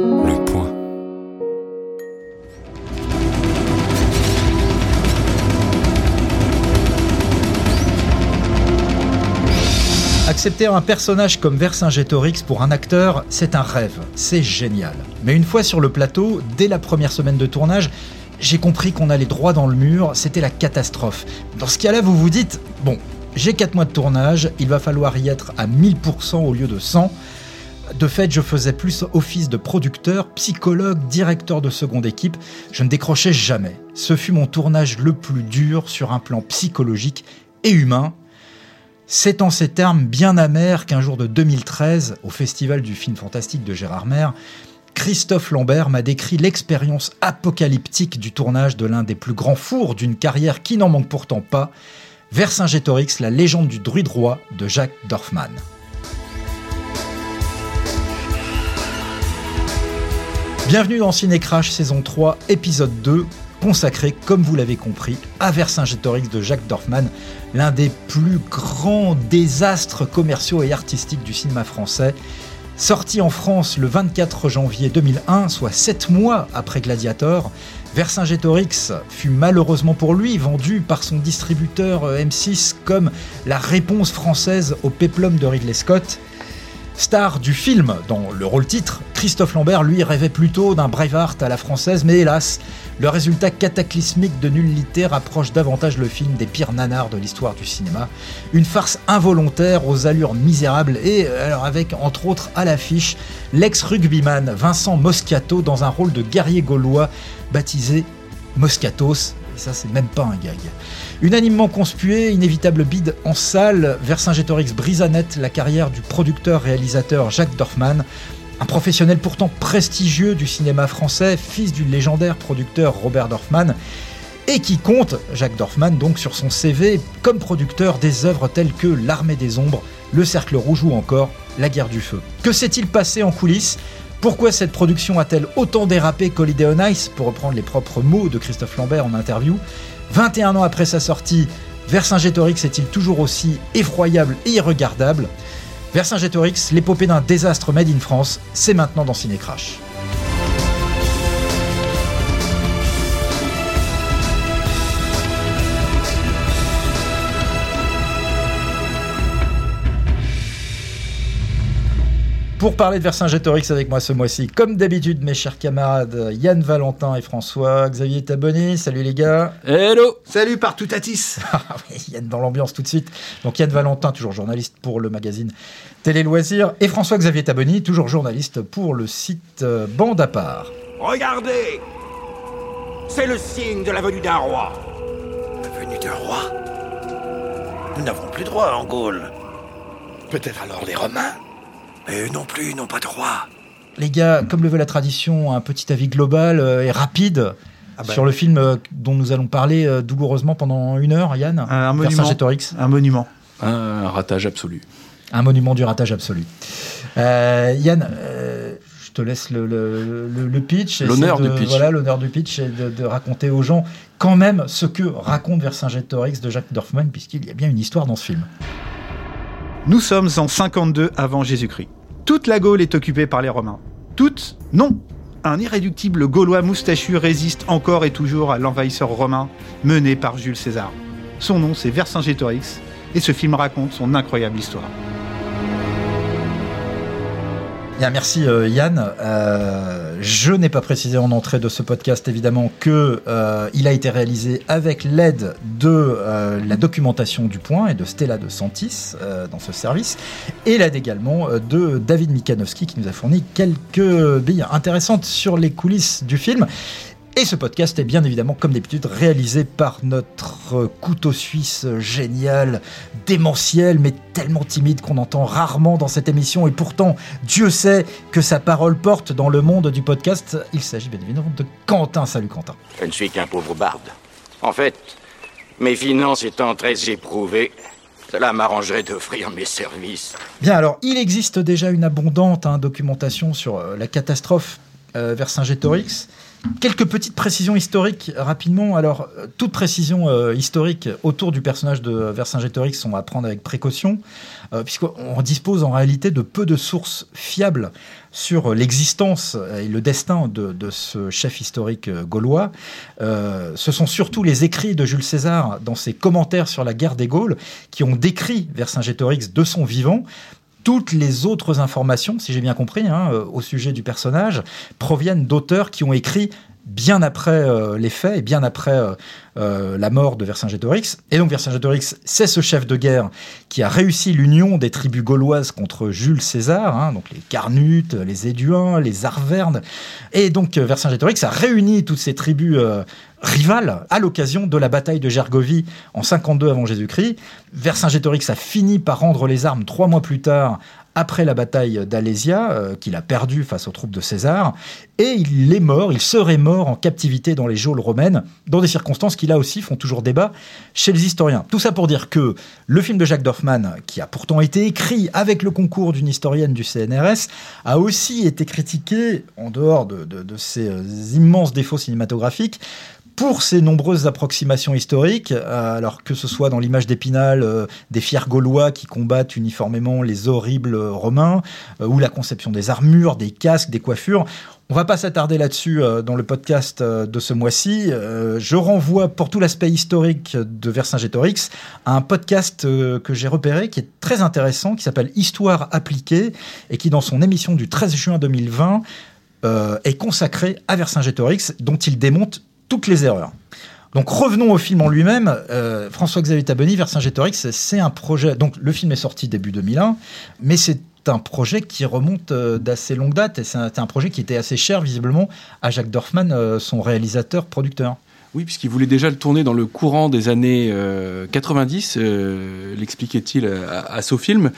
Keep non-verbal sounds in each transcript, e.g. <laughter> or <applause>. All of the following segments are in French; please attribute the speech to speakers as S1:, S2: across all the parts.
S1: Le point.
S2: Accepter un personnage comme Vercingétorix pour un acteur, c'est un rêve, c'est génial. Mais une fois sur le plateau, dès la première semaine de tournage, j'ai compris qu'on allait droit dans le mur, c'était la catastrophe. Dans ce cas-là, vous vous dites, bon, j'ai 4 mois de tournage, il va falloir y être à 1000% au lieu de 100. De fait, je faisais plus office de producteur, psychologue, directeur de seconde équipe. Je ne décrochais jamais. Ce fut mon tournage le plus dur sur un plan psychologique et humain. C'est en ces termes bien amers qu'un jour de 2013, au Festival du film fantastique de Gérard Maire, Christophe Lambert m'a décrit l'expérience apocalyptique du tournage de l'un des plus grands fours d'une carrière qui n'en manque pourtant pas, Vercingétorix, la légende du druide roi de Jacques Dorfman. Bienvenue dans Cinécrash saison 3, épisode 2, consacré, comme vous l'avez compris, à Vercingétorix de Jacques Dorfman, l'un des plus grands désastres commerciaux et artistiques du cinéma français. Sorti en France le 24 janvier 2001, soit 7 mois après Gladiator, Vercingétorix fut malheureusement pour lui vendu par son distributeur euh, M6 comme la réponse française au péplum de Ridley Scott. Star du film dans le rôle titre, Christophe Lambert lui rêvait plutôt d'un Braveheart à la française, mais hélas, le résultat cataclysmique de Nullité rapproche davantage le film des pires nanars de l'histoire du cinéma. Une farce involontaire aux allures misérables et alors avec entre autres à l'affiche l'ex-rugbyman Vincent Moscato dans un rôle de guerrier gaulois baptisé Moscatos. Et ça, c'est même pas un gag. Unanimement conspué, inévitable bide en salle, Vercingétorix net la carrière du producteur-réalisateur Jacques Dorfman, un professionnel pourtant prestigieux du cinéma français, fils du légendaire producteur Robert Dorfman, et qui compte, Jacques Dorfman, donc sur son CV comme producteur des œuvres telles que L'Armée des Ombres, Le Cercle Rouge ou encore La Guerre du Feu. Que s'est-il passé en coulisses? Pourquoi cette production a-t-elle autant dérapé qu'Holiday on Ice, pour reprendre les propres mots de Christophe Lambert en interview 21 ans après sa sortie, Vercingétorix est-il toujours aussi effroyable et irregardable? Vercingétorix, l'épopée d'un désastre made in France, c'est maintenant dans Cinécrash. Pour parler de Vercingétorix avec moi ce mois-ci, comme d'habitude, mes chers camarades, Yann Valentin et François, Xavier Taboni, salut les gars.
S3: Hello
S4: Salut partout Tatis <laughs>
S2: Ah oui, Yann dans l'ambiance tout de suite. Donc Yann Valentin, toujours journaliste pour le magazine Télé Loisirs, et François-Xavier Taboni, toujours journaliste pour le site euh, Bande à part.
S5: Regardez C'est le signe de la venue d'un roi.
S4: La venue d'un roi? Nous n'avons plus droit en Gaule. Peut-être alors les Romains? Mais eux non plus, ils n'ont pas de roi.
S2: Les gars, comme le veut la tradition, un petit avis global euh, et rapide
S3: Ah bah.
S2: sur le film euh, dont nous allons parler euh, douloureusement pendant une heure, Yann.
S3: Un monument. Un monument.
S1: Un ratage absolu.
S2: Un monument du ratage absolu. Euh, Yann, euh, je te laisse le, le- le- le pitch.
S1: L'honneur du pitch.
S2: Voilà, l'honneur du pitch et de, de raconter aux gens quand même ce que raconte Vercingétorix de Jacques Dorfman, puisqu'il y a bien une histoire dans ce film.
S3: Nous sommes en 52 avant Jésus-Christ. Toute la Gaule est occupée par les Romains. Toute Non Un irréductible Gaulois moustachu résiste encore et toujours à l'envahisseur romain mené par Jules César. Son nom, c'est Vercingétorix, et ce film raconte son incroyable histoire.
S2: Bien, merci euh, Yann. Euh, je n'ai pas précisé en entrée de ce podcast évidemment que euh, il a été réalisé avec l'aide de euh, la documentation du Point et de Stella de Santis euh, dans ce service et l'aide également de David Mikanowski qui nous a fourni quelques billes intéressantes sur les coulisses du film. Et ce podcast est bien évidemment, comme d'habitude, réalisé par notre euh, couteau suisse génial, démentiel, mais tellement timide qu'on entend rarement dans cette émission. Et pourtant, Dieu sait que sa parole porte dans le monde du podcast. Il s'agit bien évidemment de Quentin. Salut Quentin.
S5: Je ne suis qu'un pauvre barde. En fait, mes finances étant très éprouvées, cela m'arrangerait d'offrir mes services.
S2: Bien, alors, il existe déjà une abondante hein, documentation sur euh, la catastrophe euh, Vercingétorix. Quelques petites précisions historiques rapidement. Alors, euh, toute précision euh, historique autour du personnage de Vercingétorix sont à prendre avec précaution, euh, puisqu'on dispose en réalité de peu de sources fiables sur l'existence et le destin de, ce chef historique gaulois. Ce sont surtout les écrits de Jules César dans ses commentaires sur la guerre des Gaules qui ont décrit Vercingétorix de son vivant. Toutes les autres informations, si j'ai bien compris, hein, euh, au sujet du personnage, proviennent d'auteurs qui ont écrit bien après euh, les faits et bien après euh, euh, la mort de Vercingétorix. Et donc Vercingétorix, c'est ce chef de guerre qui a réussi l'union des tribus gauloises contre Jules César, hein, donc les Carnutes, les Éduins, les Arvernes. Et donc Vercingétorix a réuni toutes ces tribus rivales à l'occasion de la bataille de Gergovie en 52 avant Jésus-Christ. Vercingétorix a fini par rendre les armes trois mois plus tard après la bataille d'Alésia, euh, qu'il a perdue face aux troupes de César, et il est mort, il serait mort en captivité dans les geôles romaines, dans des circonstances qui là aussi font toujours débat chez les historiens. Tout ça pour dire que le film de Jacques Dorfman, qui a pourtant été écrit avec le concours d'une historienne du CNRS, a aussi été critiqué, en dehors de, ces euh, immenses défauts cinématographiques, pour ses nombreuses approximations historiques, euh, alors que ce soit dans l'image d'Épinal euh, des fiers gaulois qui combattent uniformément les horribles romains, euh, ou la conception des armures, des casques, des coiffures. On va pas s'attarder là-dessus dans le podcast de ce mois-ci. Je renvoie pour tout l'aspect historique de Vercingétorix à un podcast que j'ai repéré qui est très intéressant, qui s'appelle Histoire appliquée et qui dans son émission du 13 juin 2020 euh, est consacré à Vercingétorix dont il démonte toutes les erreurs. Donc revenons au film en lui-même. Euh, François-Xavier Taboni, Vercingétorix, c'est un projet. Donc le film est sorti début 2001, mais c'est un projet qui remonte euh, d'assez longue date et c'est un, projet qui était assez cher visiblement à Jacques Dorfman, euh, son réalisateur, producteur.
S1: Oui, puisqu'il voulait déjà le tourner dans le courant des années euh, 90, euh, l'expliquait-il à, à Sofilm.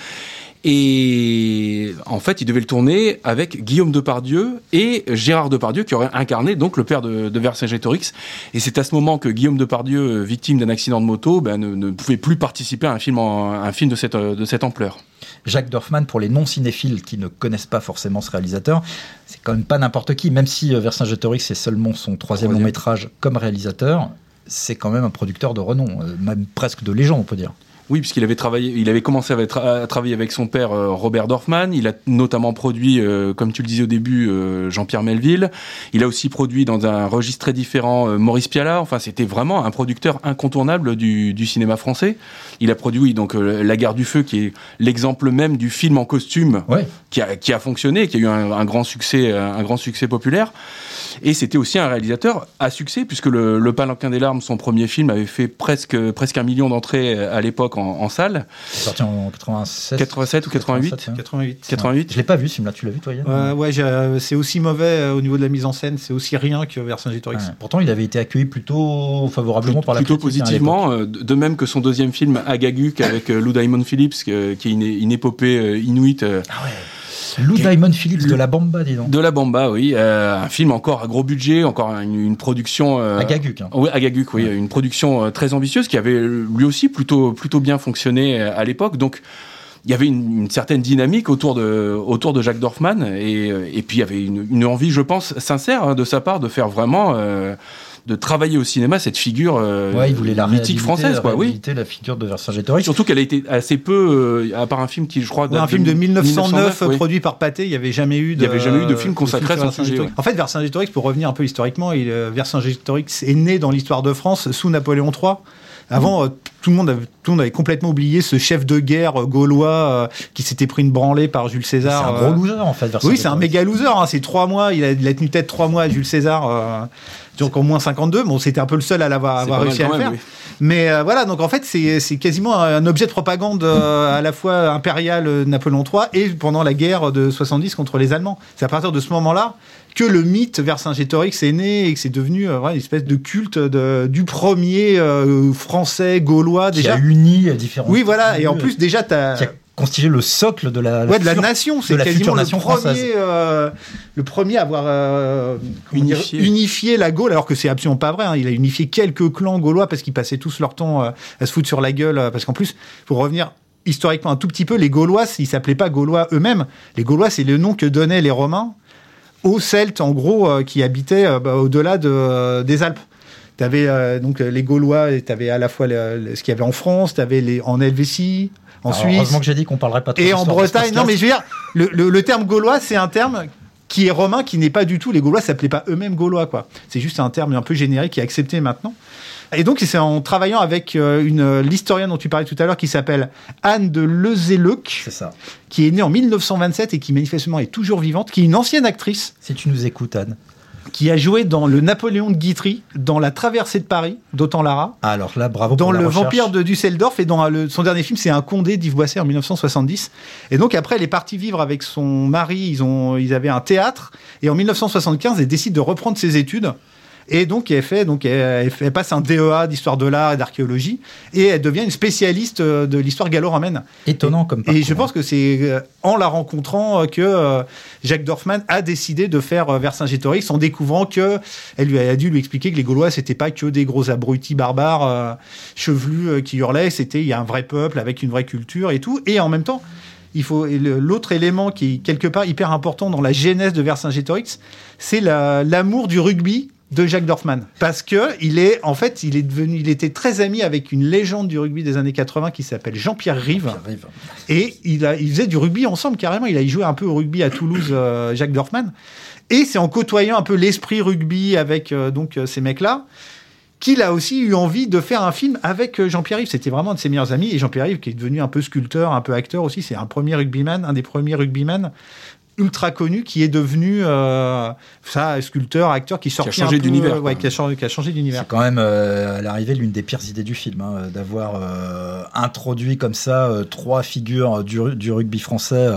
S1: Et en fait, il devait le tourner avec Guillaume Depardieu et Gérard Depardieu, qui aurait incarné donc le père de, de Vercingétorix. Et c'est à ce moment que Guillaume Depardieu, victime d'un accident de moto, ben, ne, ne pouvait plus participer à un film, en- un film de cette, de cette ampleur.
S2: Jacques Dorfman, pour les non-cinéphiles qui ne connaissent pas forcément ce réalisateur, c'est quand même pas n'importe qui. Même si euh, Vercingétorix c'est seulement son troisième long métrage comme réalisateur, c'est quand même un producteur de renom, euh, même presque de légende, on peut dire.
S1: Oui, puisqu'il avait travaillé, il avait commencé à, tra- à travailler avec son père euh, Robert Dorfman. Il a notamment produit, euh, comme tu le disais au début, euh, Jean-Pierre Melville. Il a aussi produit dans un registre très différent Maurice Pialat. Enfin, c'était vraiment un producteur incontournable du, du cinéma français. Il a produit oui, donc La Guerre du Feu, qui est l'exemple même du film en costume
S2: Ouais.
S1: qui a, qui a fonctionné, qui a eu un, un grand succès, un grand succès populaire. Et c'était aussi un réalisateur à succès, puisque le, le Palanquin des larmes, son premier film, avait fait presque presque un million d'entrées à l'époque en, en salle,
S2: C'est sorti en 87.
S1: 87 ou 88.
S2: 87, hein.
S3: 88.
S1: 88.
S2: Je l'ai pas vu, ce film-là, tu l'as vu toi Yann
S3: Euh, ouais, j'ai- c'est aussi mauvais euh, au niveau de la mise en scène, c'est aussi rien que Vercingétorix.
S2: Ouais. Pourtant, il avait été accueilli plutôt favorablement par la
S1: Plutôt
S2: critique, hein, l'époque.
S1: positivement, euh, de de même que son deuxième film Agaguk avec euh, Lou Diamond Phillips, que- qui est une, une épopée euh, inuite euh,
S2: Ah ouais. Lou Diamond Phillips de la Bamba, dis donc.
S1: de la Bamba, oui, euh, un film encore à gros budget, encore une, une production euh,
S2: À Gaguk. hein.
S1: Oui, Agaguk, oui,
S2: Ouais.
S1: une production euh, très ambitieuse qui avait euh, lui aussi plutôt plutôt bien fonctionné euh, à l'époque. Donc il y avait une, une certaine dynamique autour de autour de Jacques Dorfman et, et puis il y avait une, une envie, je pense, sincère hein, de sa part de faire vraiment euh, de travailler au cinéma cette figure euh,
S2: Ouais, il voulait la
S1: mythique française, quoi. Oui.
S2: la figure de Vercingétorix.
S1: Surtout qu'elle a été assez peu, euh, à part un film qui, je crois,
S3: Ouais, un film de 1909,
S1: oui.
S3: produit par Pathé, il n'y avait jamais eu de.
S1: Il y avait jamais eu de film consacré à son sujet.
S3: En fait, Vercingétorix, pour revenir un peu historiquement, il, euh, Vercingétorix est né dans l'histoire de France sous Napoléon III. Avant, euh, tout, le monde avait, tout le monde avait complètement oublié ce chef de guerre gaulois euh, qui s'était pris une branlée par Jules
S2: C'est
S3: César.
S2: un
S3: euh,
S2: gros loser en fait.
S3: Oui, c'est un méga loser. Hein. C'est trois mois. Il a, il a tenu tête trois mois à Jules César. Donc au moins 52. Bon, c'était un peu le seul à l'avoir avoir réussi à le
S1: même,
S3: faire.
S1: oui.
S3: Mais euh, voilà, donc en fait, c'est c'est quasiment un objet de propagande euh, à la fois impérial euh, Napoléon III et pendant la guerre de 70 contre les Allemands. C'est à partir de ce moment-là que le mythe Vercingétorix est né et que c'est devenu euh, une espèce de culte de, du premier euh, français gaulois
S2: Qui
S3: déjà.
S2: a uni différents.
S3: Oui, voilà. Et en plus, déjà, t'as
S2: qui constitué le socle de la.
S3: Ouais, de la nation, c'est
S2: la
S3: quasiment
S2: future
S3: le
S2: nation
S3: premier,
S2: française.
S3: euh, le premier à avoir euh, dire,
S1: Unifié.
S3: la Gaule, alors que c'est absolument pas vrai. hein. Il a unifié quelques clans gaulois parce qu'ils passaient tous leur temps euh, à se foutre sur la gueule. parce qu'en plus, pour revenir historiquement un tout petit peu, les Gaulois, ils s'appelaient pas Gaulois eux-mêmes. Les Gaulois, c'est le nom que donnaient les Romains aux Celtes, en gros, euh, qui habitaient euh, bah, au-delà de- des Alpes. Tu avais donc les Gaulois, et tu avais à la fois le- le- ce qu'il y avait en France, tu avais les, en Helvétie, en
S2: Alors,
S3: Suisse.
S2: Heureusement que j'ai dit qu'on parlerait pas trop
S3: Et en Bretagne, non mais je veux dire, le, terme gaulois, c'est un terme qui est romain, qui n'est pas du tout. Les Gaulois s'appelaient pas eux-mêmes Gaulois, quoi. C'est juste un terme un peu générique qui est accepté maintenant. Et donc, c'est en travaillant avec euh, une l'historienne dont tu parlais tout à l'heure, qui s'appelle Anne de
S2: ça.
S3: qui est née en 1927 et qui manifestement est toujours vivante, qui est une ancienne actrice
S2: Si tu nous écoutes, Anne.
S3: Qui a joué dans le Napoléon de Guitry, dans La Traversée de Paris d'Autant Lara,
S2: Ah, alors là, bravo
S3: dans
S2: pour la
S3: le
S2: recherche.
S3: Vampire de Düsseldorf et dans le- son dernier film c'est Un Condé d'Yves Boisset en 1970 et donc après elle est partie vivre avec son mari. Ils ont ils avaient un théâtre. Et en 1975 elle décide de reprendre ses études et donc elle fait donc elle, passe un DEA d'histoire de l'art et d'archéologie et elle devient une spécialiste euh, de l'histoire gallo-romaine
S2: Étonnant comme
S3: et
S2: parcours.
S3: je pense que c'est euh, en la rencontrant euh, que Jacques Dorfman a décidé de faire Vercingétorix en découvrant que elle lui a dû lui expliquer que les Gaulois c'était pas que des gros abrutis barbares euh, chevelus qui hurlaient, c'était il y a un vrai peuple avec une vraie culture et tout. Et en même temps, il faut et l'autre élément qui est quelque part hyper important dans la genèse de Vercingétorix, c'est la- l'amour du rugby de Jacques Dorfman parce que il est en fait il est devenu il était très ami avec une légende du rugby des années 80 qui s'appelle Jean-Pierre Rive et il, a, il faisait du rugby ensemble carrément. Il a joué un peu au rugby à Toulouse, euh, Jacques Dorfman. Et c'est en côtoyant un peu l'esprit rugby avec euh, donc euh, ces mecs-là qu'il a aussi eu envie de faire un film avec Jean-Pierre Yves. C'était vraiment un de ses meilleurs amis. Et Jean-Pierre Yves, qui est devenu un peu sculpteur, un peu acteur aussi, c'est un premier rugbyman, un des premiers rugbyman ultra connu qui est devenu euh, ça sculpteur acteur qui sortit
S1: changé
S3: un peu,
S1: d'univers,
S3: euh, ouais, qui a changé, qui a changé d'univers
S2: C'est quand même euh, à l'arrivée l'une des pires idées du film, hein, d'avoir euh, introduit comme ça euh, trois figures du rugby français.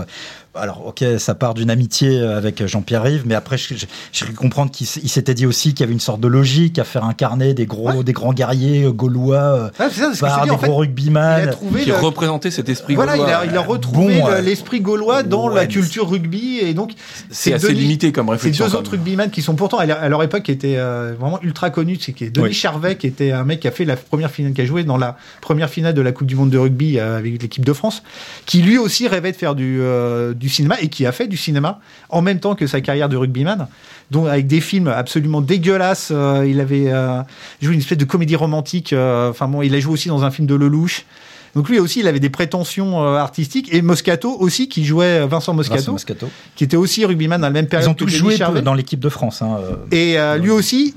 S2: Alors, ok, ça part d'une amitié avec Jean-Pierre Rive, mais après, je, je, je comprendre qu'il s'était dit aussi qu'il y avait une sorte de logique à faire incarner des gros, des grands guerriers euh, gaulois euh,
S3: Ouais, c'est ça,
S2: par
S3: dis,
S2: des
S3: fait,
S2: gros rugbyman.
S1: qui
S3: le-
S1: représentait cet esprit
S3: Voilà, il
S1: gaulois.
S3: a, il a retrouvé
S2: Bon,
S3: le- l'esprit gaulois dans
S2: ouais,
S3: la culture rugby et donc
S1: C'est assez
S3: Denis-
S1: limité comme
S3: Ces
S1: réflexion.
S3: deux
S1: quand
S3: autres rugbyman qui sont pourtant à leur- époque étaient euh, vraiment ultra connus, c'est qui est Denis
S2: Oui.
S3: Charvet qui était un mec qui a fait la première finale, qui a joué dans la première finale de la Coupe du Monde de rugby euh, avec l'équipe de France, qui lui aussi rêvait de faire du, euh, du cinéma et qui a fait du cinéma en même temps que sa carrière de rugbyman, donc avec des films absolument dégueulasses. euh, il avait euh, joué une espèce de comédie romantique. euh, Enfin bon, il a joué aussi dans un film de Lelouch. Donc lui aussi, il avait des prétentions euh, artistiques et Moscato aussi qui jouait Vincent Moscato,
S2: Vincent Moscato.
S3: qui était aussi rugbyman dans la même période.
S2: Ils ont tous joué dans l'équipe de France. hein, euh.
S3: Et euh, lui aussi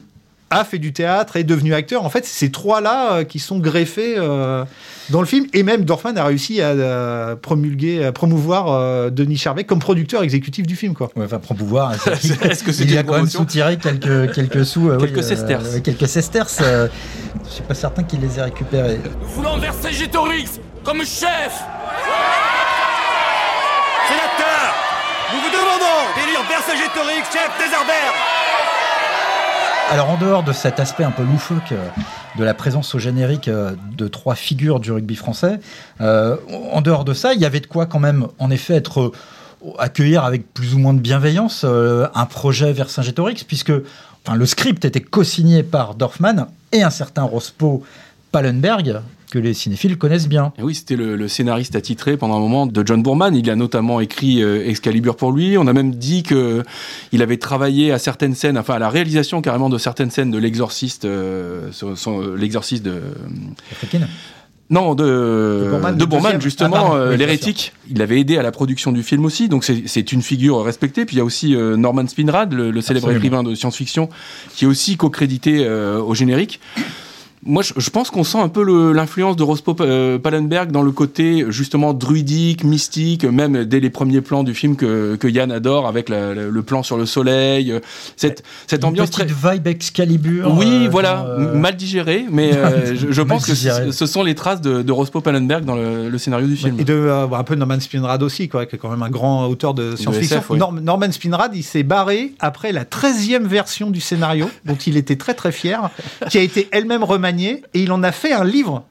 S3: a fait du théâtre, est devenu acteur. En fait, c'est ces trois-là euh, qui sont greffés euh, dans le film. Et même Dorfman a réussi à euh, promulguer, à promouvoir euh, Denis Charvet comme producteur exécutif du film. Quoi.
S2: Ouais, enfin, promouvoir. <laughs>
S1: Est-ce que
S2: il
S1: c'était
S2: a quand même soutiré quelques, quelques sous. euh,
S1: Quelques
S2: oui,
S1: sesterces.
S2: ouais, quelques sesterces. euh, je suis pas certain qu'il les ait récupérés.
S6: Nous voulons Vercingétorix comme chef?
S7: Sénateur, nous vous demandons d'élire Vercingétorix chef des Arbères.
S2: Alors en dehors de cet aspect un peu loufoque euh, de la présence au générique euh, de trois figures du rugby français, euh, en dehors de ça, il y avait de quoi quand même en effet être accueillir avec plus ou moins de bienveillance un projet Vercingétorix puisque enfin, le script était co-signé par Dorfman et un certain Rospo Pallenberg que les cinéphiles connaissent bien.
S1: Et oui, c'était le, le scénariste attitré pendant un moment de John Boorman. Il a notamment écrit euh, Excalibur pour lui. On a même dit que il avait travaillé à certaines scènes, enfin à la réalisation carrément de certaines scènes de l'exorciste, euh, euh, l'exorciste de
S2: Africaine.
S1: non de
S3: De deuxième.
S1: justement
S2: Ah,
S1: euh,
S2: oui,
S1: l'hérétique. Il avait aidé à la production du film aussi, donc c'est une figure respectée. Puis il y a aussi euh, Norman Spinrad, le, le célèbre écrivain de science-fiction, qui est aussi co-crédité euh, au générique. Moi, je, je pense qu'on sent un peu l'influence de Rospo euh, Pallenberg dans le côté justement druidique, mystique, même dès les premiers plans du film que, que Yann adore, avec la- la- le plan sur le soleil, euh, cette, cette
S2: Une
S1: ambiance
S2: petite
S1: très...
S2: vibe Excalibur.
S1: Oui,
S2: euh,
S1: voilà,
S2: euh,
S1: mal digéré, mais <laughs> euh, je, pense que ce, ce sont les traces de, de Rospo Pallenberg dans le, le scénario du film.
S3: Et de un peu Norman Spinrad aussi, quoi, qui est quand même un grand auteur de science-fiction.
S1: SF, oui.
S3: Norm- Norman Spinrad, il s'est barré après la 13e version du scénario, dont il était très très fier, qui a été elle-même remaniée, et il en a fait un livre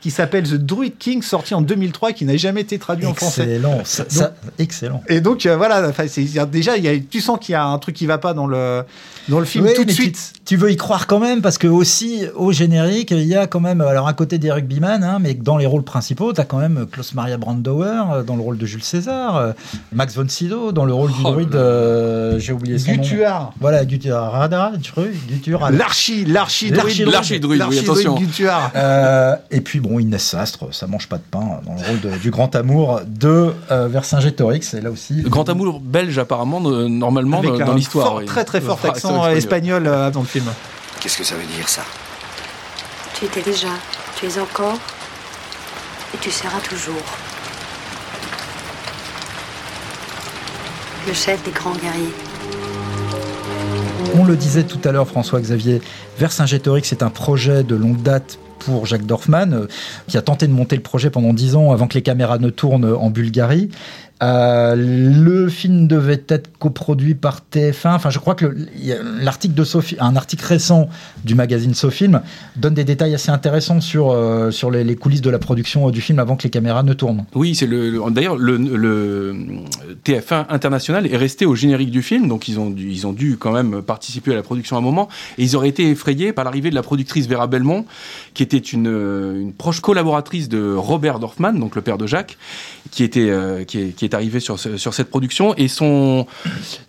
S3: qui s'appelle The Druid King, sorti en 2003, qui n'a jamais été traduit en français.
S2: Ça- ça- excellent.
S3: Et donc euh, voilà, c'est- déjà, y a, tu sens qu'il y a un truc qui va pas dans le, dans le film
S2: Oui,
S3: tout de
S2: mais tu-
S3: suite.
S2: tu veux y croire quand même parce que aussi au générique, il y a quand même, alors à côté des rugbyman, hein, mais dans les rôles principaux, tu as quand même Klaus Maria Brandauer euh, dans le rôle de Jules César, euh, Max von Sydow dans le rôle du
S1: Oh
S2: druide,
S1: là là.
S2: euh, j'ai oublié son nom.
S3: Gutuar.
S2: Voilà, Gutuar. Radar, Gutuar.
S3: L'archi, l'archi
S2: L'archidruide.
S1: L'archidruide, oui, attention.
S3: Gutuar.
S2: Euh, et puis bon, Inès Sastre, ça mange pas de pain dans le rôle de- du grand amour de euh, Vercingétorix. Et là aussi,
S1: Le grand amour belge, apparemment, normalement,
S3: Avec
S1: dans l'histoire. oui.
S3: très très fort
S1: Ah,
S3: accent
S1: c'est
S3: espagnol euh, dans le film.
S4: Qu'est-ce que ça veut dire, ça?
S8: Tu étais déjà, tu es encore, et tu seras toujours. Le chef des grands guerriers.
S2: On le disait tout à l'heure, François-Xavier, Vercingétorix est un projet de longue date pour Jacques Dorfman, euh, qui a tenté de monter le projet pendant dix ans avant que les caméras ne tournent en Bulgarie. Euh, le film devait être coproduit par TF1. Enfin, je crois que l'article de Sophie, un article récent du magazine Sofilm donne des détails assez intéressants sur euh, sur les, coulisses de la production euh, du film avant que les caméras ne tournent.
S1: Oui, c'est le. le- D'ailleurs, le, le TF1 international est resté au générique du film, donc ils ont dû, ils ont dû quand même participer à la production à un moment, et ils auraient été effrayés par l'arrivée de la productrice Vera Belmont, qui était une, proche collaboratrice de Robert Dorfman, donc le père de Jacques, qui était qui, arrivé sur sur cette production, et son,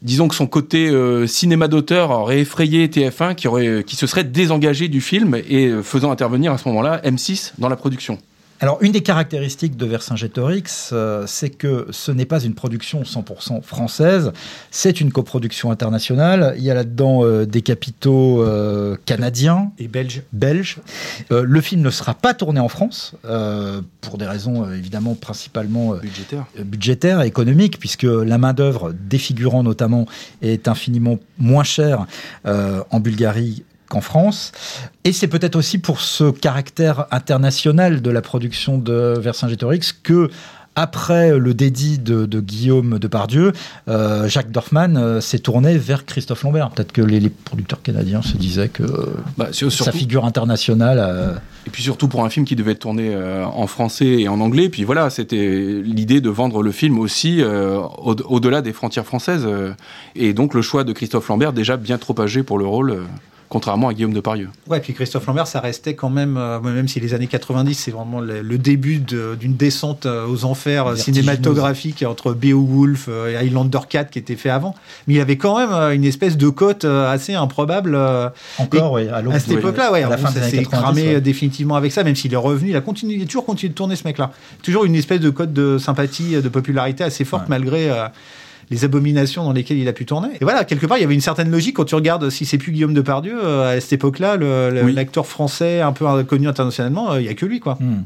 S1: disons que son côté euh, cinéma d'auteur aurait effrayé TF1, qui aurait, qui se serait désengagé du film et euh, faisant intervenir à ce moment-là M6 dans la production.
S2: Alors, une des caractéristiques de Vercingétorix, euh, c'est que ce n'est pas une production 100% française, c'est une coproduction internationale. Il y a là-dedans euh, des capitaux euh, canadiens,
S3: Et belge.
S2: belges. Euh, le film ne sera pas tourné en France, pour des raisons évidemment principalement euh,
S1: Budgétaire.
S2: budgétaire et économique, puisque la main-d'œuvre des figurants notamment est infiniment moins chère en Bulgarie qu'en France. Et c'est peut-être aussi pour ce caractère international de la production de Vercingétorix que après le dédit de, de Guillaume Depardieu, euh, Jacques Dorfman euh, s'est tourné vers Christophe Lambert. Peut-être que les, les producteurs canadiens se disaient que
S1: Bah, sur-
S2: sa figure internationale... euh,
S1: Et puis surtout pour un film qui devait être tourné en français et en anglais. Puis voilà, c'était l'idée de vendre le film aussi au- au-delà des frontières françaises. et donc le choix de Christophe Lambert, déjà bien trop âgé pour le rôle, contrairement à Guillaume Depardieu.
S3: Ouais, puis Christophe Lambert, ça restait quand même, euh, même si les années 90, c'est vraiment le, le début de- d'une descente euh, aux enfers euh,
S2: Vertigineuse.
S3: cinématographiques entre Beowulf et Highlander 4 qui était fait avant. Mais il y avait quand même une espèce de cote assez improbable. euh,
S2: encore, oui, à
S3: à cette époque-là, ouais.
S2: à la
S3: Bon,
S2: fin des
S3: ça s'est
S2: 90,
S3: cramé
S2: ouais.
S3: définitivement avec ça, même s'il est revenu. Il a, continué, il a toujours continué de tourner ce mec-là. Toujours une espèce de code de sympathie, de popularité assez forte
S2: Ouais.
S3: malgré euh, les abominations dans lesquelles il a pu tourner. Et voilà, quelque part, il y avait une certaine logique quand tu regardes si c'est plus Guillaume Depardieu euh, à cette époque-là,
S1: Oui.
S3: l'acteur français un peu euh, connu internationalement, euh, il y a que lui, quoi.
S2: Hmm.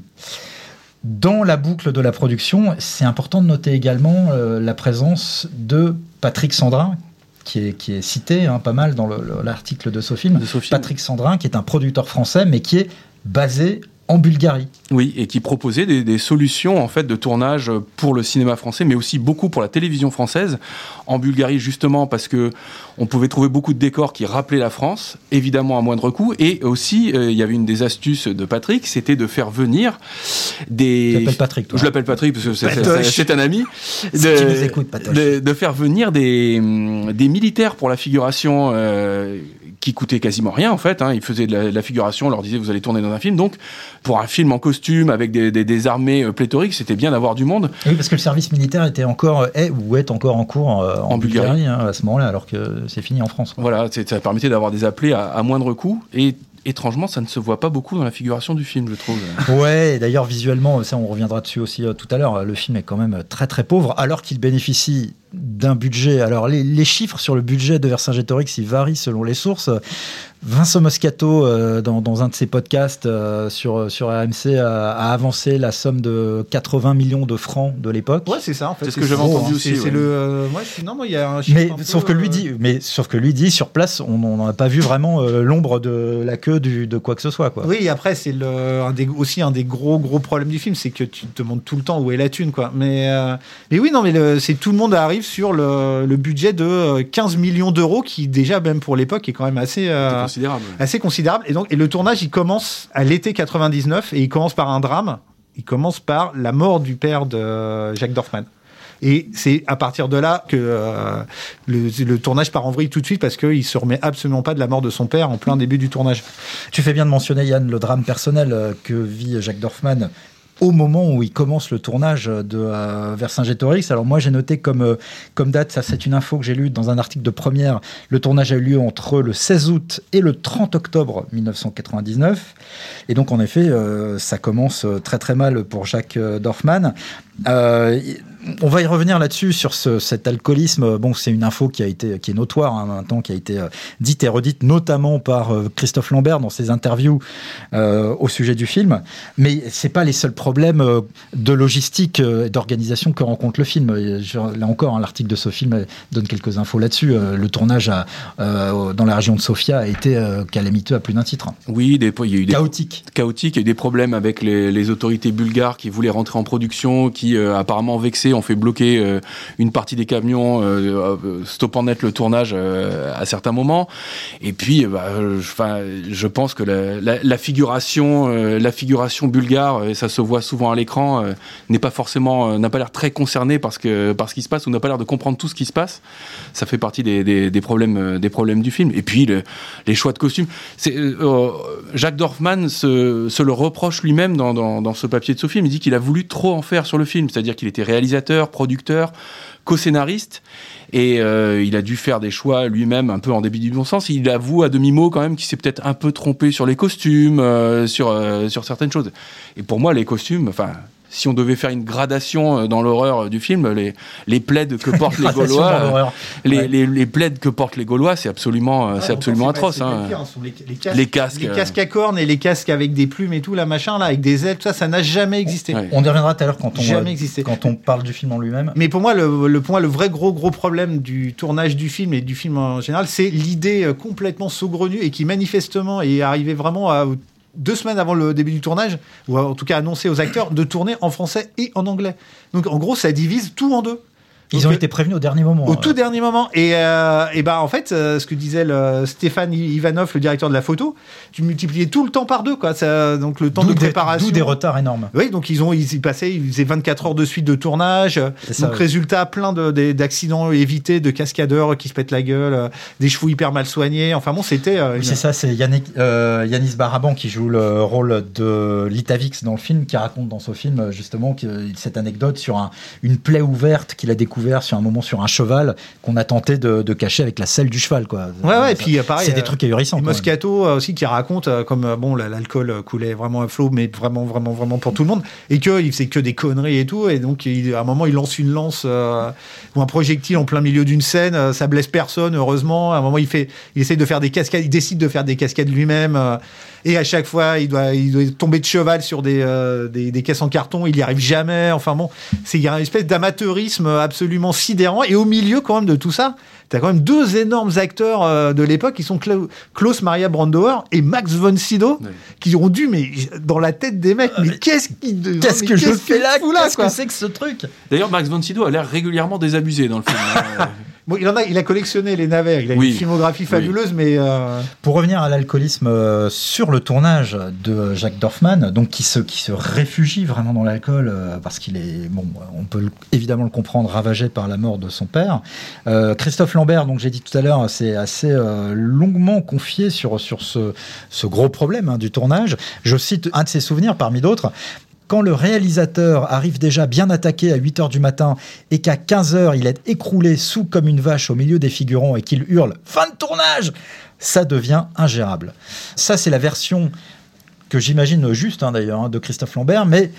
S2: Dans la boucle de la production, c'est important de noter également euh, la présence de Patrick Sandrin, qui est, qui est cité hein, pas mal dans le- le- l'article de ce film.
S1: De Sophie.
S2: Patrick Sandrin, qui est un producteur français, mais qui est basé en Bulgarie.
S1: Oui, et qui proposait des, des solutions en fait de tournage pour le cinéma français, mais aussi beaucoup pour la télévision française. En Bulgarie, justement, parce que on pouvait trouver beaucoup de décors qui rappelaient la France, évidemment à moindre coût. Et aussi, euh, il y avait une des astuces de Patrick, c'était de faire venir des.
S2: Tu l'appelles Patrick, toi.
S1: Je l'appelle Patrick parce que c'est- un ami. <laughs>
S2: Si tu nous écoutes, Patoche.
S1: de, de faire venir des, des militaires pour la figuration euh, qui coûtait quasiment rien en fait. Hein. Ils faisaient de la, de la figuration, on leur disait vous allez tourner dans un film. Donc pour un film en costume avec des, des- des armées euh, pléthoriques, c'était bien d'avoir du monde.
S2: Oui, parce que le service militaire était encore, euh, est ou est encore en cours euh, en,
S1: En
S2: Bulgarie,
S1: Bulgarie.
S2: hein, à ce moment-là, alors que c'est fini en France.
S1: Voilà, ça permettait d'avoir des appelés à, à moindre coût et étrangement ça ne se voit pas beaucoup dans la figuration du film, je trouve.
S2: Ouais, d'ailleurs visuellement, ça on reviendra dessus aussi euh, tout à l'heure, le film est quand même euh, très très pauvre, alors qu'il bénéficie d'un budget. Alors les, les chiffres sur le budget de Vercingétorix, ils varient selon les sources. Vincent Moscato, euh, dans, dans un de ses podcasts euh, sur, sur RMC, a, a avancé la somme de 80 millions de francs de l'époque.
S3: Ouais, c'est ça, en fait.
S1: C'est ce que j'avais entendu
S3: hein.
S1: aussi,
S3: C'est
S1: ouais.
S3: le. euh, ouais, non, non, il y a un chiffre
S2: Mais
S3: un peu,
S2: sauf que lui
S3: euh,
S2: dit, mais sauf que lui dit sur place, on n'en a pas vu vraiment euh, l'ombre de la queue du, de quoi que ce soit, quoi.
S3: Oui, après, c'est le, un des, aussi un des gros, gros problèmes du film, c'est que tu te demandes tout le temps où est la thune, quoi. Mais, euh, mais oui, non, mais le- c'est tout le monde arrive sur le, le budget de euh, 15 millions d'euros, qui déjà, même pour l'époque, est quand même assez, euh, assez considérable. Et donc, et le tournage, il commence à l'été 99 et il commence par un drame. Il commence par la mort du père de Jacques Dorfman. Et c'est à partir de là que euh, le, le tournage part en vrille tout de suite parce qu'il se remet absolument pas de la mort de son père en plein début du tournage.
S2: Tu fais bien de mentionner, Yann, le drame personnel euh, que vit Jacques Dorfman au moment où il commence le tournage de euh, Vercingétorix. Alors moi j'ai noté comme, euh, comme date, ça c'est une info que j'ai lue dans un article de première, le tournage a eu lieu entre le 16 août et le 30 octobre 1999. Et donc en effet, euh, ça commence euh, très très mal pour Jacques Dorfman. On va y revenir là-dessus sur ce, cet alcoolisme. Bon, c'est une info qui a été qui est notoire hein, maintenant, qui a été euh, dite et redite notamment par euh, Christophe Lambert dans ses interviews euh, au sujet du film. Mais c'est pas les seuls problèmes de logistique et d'organisation que rencontre le film. Je- là encore, hein, l'article de ce film donne quelques infos là-dessus. Le tournage dans la région de Sofia a été calamiteux à plus d'un titre.
S1: Oui, des, il y a eu des
S2: Chaotique.
S1: chaotique. Il y a eu des problèmes avec les, les autorités bulgares qui voulaient rentrer en production, qui apparemment vexés ont fait bloquer euh, une partie des camions, euh, euh, stoppant net le tournage à certains moments. Et puis, bah, je- pense que la, figuration, la figuration bulgare, et ça se voit souvent à l'écran, n'est pas forcément, n'a pas l'air très concernée parce que par ce qui se passe ou n'a pas l'air de comprendre tout ce qui se passe. Ça fait partie des, des, problèmes, des problèmes du film. Et puis le- les choix de costumes. Euh, euh, Jacques Dorfman se, se le reproche lui-même dans, dans, dans ce papier de ce film. Il dit qu'il a voulu trop en faire sur le film, c'est-à-dire qu'il était réalisateur, producteur, co-scénariste, et euh, il a dû faire des choix lui-même un peu en débit du bon sens. Il avoue à demi-mot quand même qu'il s'est peut-être un peu trompé sur les costumes, euh, sur, euh, sur certaines choses. Et pour moi, les costumes, enfin. Si on devait faire une gradation euh, dans l'horreur euh, du film, les, les plaids que portent les <laughs> Gaulois,
S2: dans l'horreur.
S1: les,
S2: Ouais.
S1: les, les plaids que portent les Gaulois, c'est absolument, euh, c'est absolument atroce. hein.
S3: Les, casques,
S1: Les casques,
S3: les casques à cornes et les casques avec des plumes et tout, la machin là, avec des ailes, tout ça, ça n'a jamais existé.
S1: Ouais.
S2: On y reviendra tout à l'heure quand on,
S3: Jamais
S2: euh,
S3: existé.
S2: quand on parle du film en lui-même.
S3: Mais pour moi, le, le, pour moi, le vrai gros gros problème du tournage du film et du film en général, c'est l'idée complètement saugrenue et qui manifestement est arrivée vraiment à deux semaines avant le début du tournage, ou en tout cas annoncé aux acteurs, de tourner en français et en anglais. Donc en gros, ça divise tout en deux.
S2: Ils
S3: Donc,
S2: ont été prévenus au dernier moment.
S3: Au
S2: euh.
S3: tout dernier moment. Et, euh, et bah, en fait, euh, ce que disait le Stéphane Ivanov, le directeur de la photo, tu multipliais tout le temps par deux, quoi. Ça, donc le temps de préparation.
S2: D'où des retards énormes.
S3: Oui, donc ils ont ils y passaient, ils faisaient 24 heures de suite de tournage.
S2: Ça,
S3: donc
S2: oui.
S3: résultat, plein de- de- d'accidents évités, de cascadeurs qui se pètent la gueule, euh, des chevaux hyper mal soignés. Enfin bon, c'était. euh,
S2: Oui, c'est ça, c'est euh, Yanis Baraban qui joue le rôle de Litavix dans le film, qui raconte dans ce film justement cette anecdote sur un- une plaie ouverte qu'il a découvert sur un moment sur un cheval qu'on a tenté de, de cacher avec la selle du cheval. Quoi.
S3: Ouais, ouais, et
S2: Ça-
S3: puis euh, pareil.
S2: c'est des
S3: euh,
S2: trucs ahurissants.
S3: Et. Moscato euh, aussi qui raconte comme bon la- l'alcool coulait vraiment à flot mais vraiment vraiment vraiment pour tout le monde et que il faisait que des conneries et tout et donc il- à un moment il lance une lance euh, ou un projectile en plein milieu d'une scène ça blesse personne heureusement à un moment il fait il essaye de faire des cascades il décide de faire des cascades lui-même euh, et à chaque fois il doit il doit tomber de cheval sur des, euh, des des caisses en carton. Il y arrive jamais. Enfin bon c'est il y a une espèce d'amateurisme absolument sidérant. Et au milieu quand même de tout ça T'as quand même deux énormes acteurs euh, de l'époque qui sont Kla- Klaus Maria Brandauer et Max von Sydow qui ont dû, mais dans la tête des mecs, mais qu'est-ce qui
S2: Qu'est-ce que je fais là? Qu'est-ce
S3: quoi?
S2: que c'est que ce truc?
S1: D'ailleurs, Max von Sydow a l'air régulièrement désabusé dans le film. <laughs>
S3: Bon, il en a, il a collectionné les navires, il a
S1: Oui.
S3: une filmographie fabuleuse, mais euh,
S2: Pour revenir à l'alcoolisme euh, sur le tournage de Jacques Dorfman, donc qui se, qui se réfugie vraiment dans l'alcool euh, parce qu'il est, bon, on peut évidemment le comprendre, ravagé par la mort de son père. Euh, Christophe Lambert, donc j'ai dit tout à l'heure, c'est assez euh, longuement confié sur, sur ce, ce gros problème hein, du tournage. Je cite un de ses souvenirs parmi d'autres. Quand le réalisateur arrive déjà bien attaqué à 8 heures du matin et qu'à 15 heures il est écroulé sous comme une vache au milieu des figurants et qu'il hurle Fin de tournage ça devient ingérable. Ça, c'est la version que j'imagine juste, hein, d'ailleurs, hein, de Christophe Lambert, mais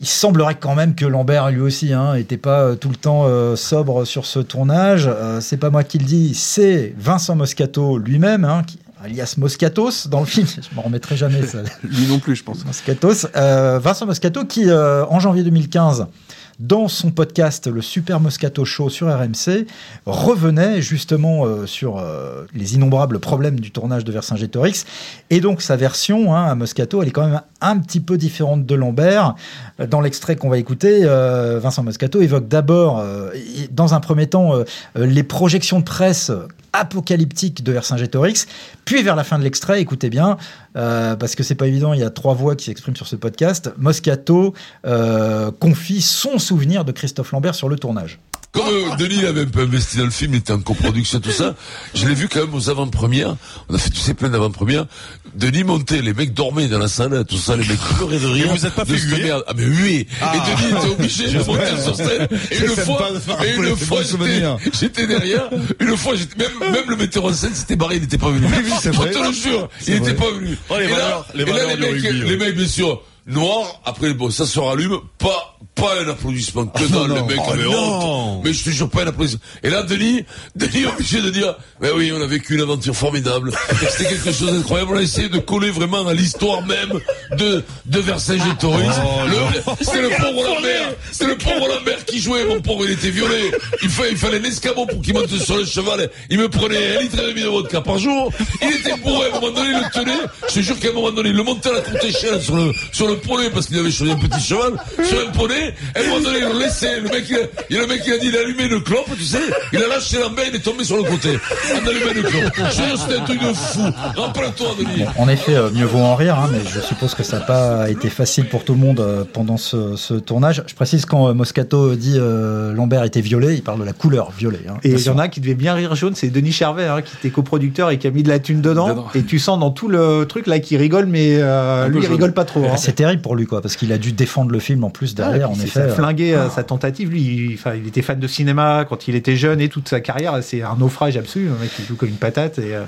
S2: il semblerait quand même que Lambert, lui aussi, n'était pas euh, tout le temps euh, sobre sur ce tournage. Euh, c'est pas moi qui le dis, c'est Vincent Moscato lui-même, hein, qui- alias Moscatos dans le film. Je m'en remettrai jamais, ça. <laughs>
S1: Lui non plus, je pense.
S2: Moscatos. Euh, Vincent Moscato qui, euh, en janvier 2015, dans son podcast Le Super Moscato Show sur RMC, revenait justement euh, sur euh, les innombrables problèmes du tournage de Vercingétorix. Et donc sa version hein, à Moscato, elle est quand même un petit peu différente de Lambert. Dans l'extrait qu'on va écouter, euh, Vincent Moscato évoque d'abord, dans un premier temps, les projections de presse apocalyptique de Vercingétorix. Puis vers la fin de l'extrait, écoutez bien, euh, parce que c'est pas évident, il y a trois voix qui s'expriment sur ce podcast. Moscato euh, confie son souvenir de Christophe Lambert sur le tournage.
S9: Comme euh, Denis avait un peu investi dans le film, il était en coproduction, tout ça, je l'ai vu quand même aux avant-premières. On a fait, tu sais, plein d'avant-premières. Denis montait, les mecs dormaient dans la salle, tout ça, les mecs pleuraient de rire.
S10: vous êtes pas
S9: de
S10: fait
S9: cette
S10: huer
S9: merde. Ah, mais huer.
S10: Ah.
S9: Et Denis était obligé de monter sur scène. Et une fois, et une fois, j'étais, derrière. Une fois, même, même le metteur en scène s'était barré, il n'était pas venu.
S10: C'est
S9: Je
S10: vrai.
S9: te le jure, il n'était pas venu.
S10: Oh, les
S9: et là,
S10: valeurs- les
S9: et là,
S10: valeurs
S9: les
S10: du
S9: mecs, les mecs, bien sûr, noirs, après, bon, ça se rallume, pas, pas un applaudissement, que
S10: Oh,
S9: dalle,
S10: non.
S9: les mecs
S10: Oh, non.
S9: honte. Mais je te jure pas un applaudissement. Et là, Denis, <laughs> Denis est obligé de dire, mais oui, on a vécu une aventure formidable. C'était quelque chose d'incroyable. On a essayé de coller vraiment à l'histoire même de, de Vercingétorix.
S10: Oh,
S9: Le- C'est le pauvre Lambert. C'est le pauvre Lambert qui jouait, mon pauvre, il était violé. Il fallait, il fallait un escabeau pour qu'il monte sur le cheval. Il me prenait un litre et demi de vodka par jour. Il était bourré, à un moment donné, il le tenait. Je te jure qu'à un moment donné, il le montait à la courte échelle sur le, sur le poney parce qu'il avait choisi un petit cheval. Sur un poney. Et à un moment donné, il le mec, il a, il- le mec, il a dit, il a allumé une clope, tu sais. Il a lâché Lambert, il est tombé sur le côté. En allumant une clope. C'était un truc de fou. Rappelle-toi, Denis.
S2: Bon, en effet, euh, mieux vaut en rire, hein, mais je suppose que ça n'a pas été facile pour tout le monde euh, pendant ce, ce tournage. Je précise quand euh, Moscato dit euh, Lambert était violet, il parle de la couleur violet. hein.
S3: Et il y en a un qui devait bien rire jaune, c'est Denis Charvet, hein, qui était coproducteur et qui a mis de la thune dedans.
S1: Dedans.
S3: Et tu sens dans tout le truc là qu'il rigole, mais euh,
S1: Un
S3: lui il rigole pas trop. hein.
S2: Ah, terrible pour lui, quoi, parce qu'il a dû défendre le film en plus
S3: Ah,
S2: derrière, en effet.
S3: Ça a
S2: euh,
S3: flingué euh, sa tentative. Lui, il, enfin, il était fan de cinéma quand il était jeune et toute sa carrière, c'est un naufrage absolu. Le mec, il joue comme une patate. Et, euh,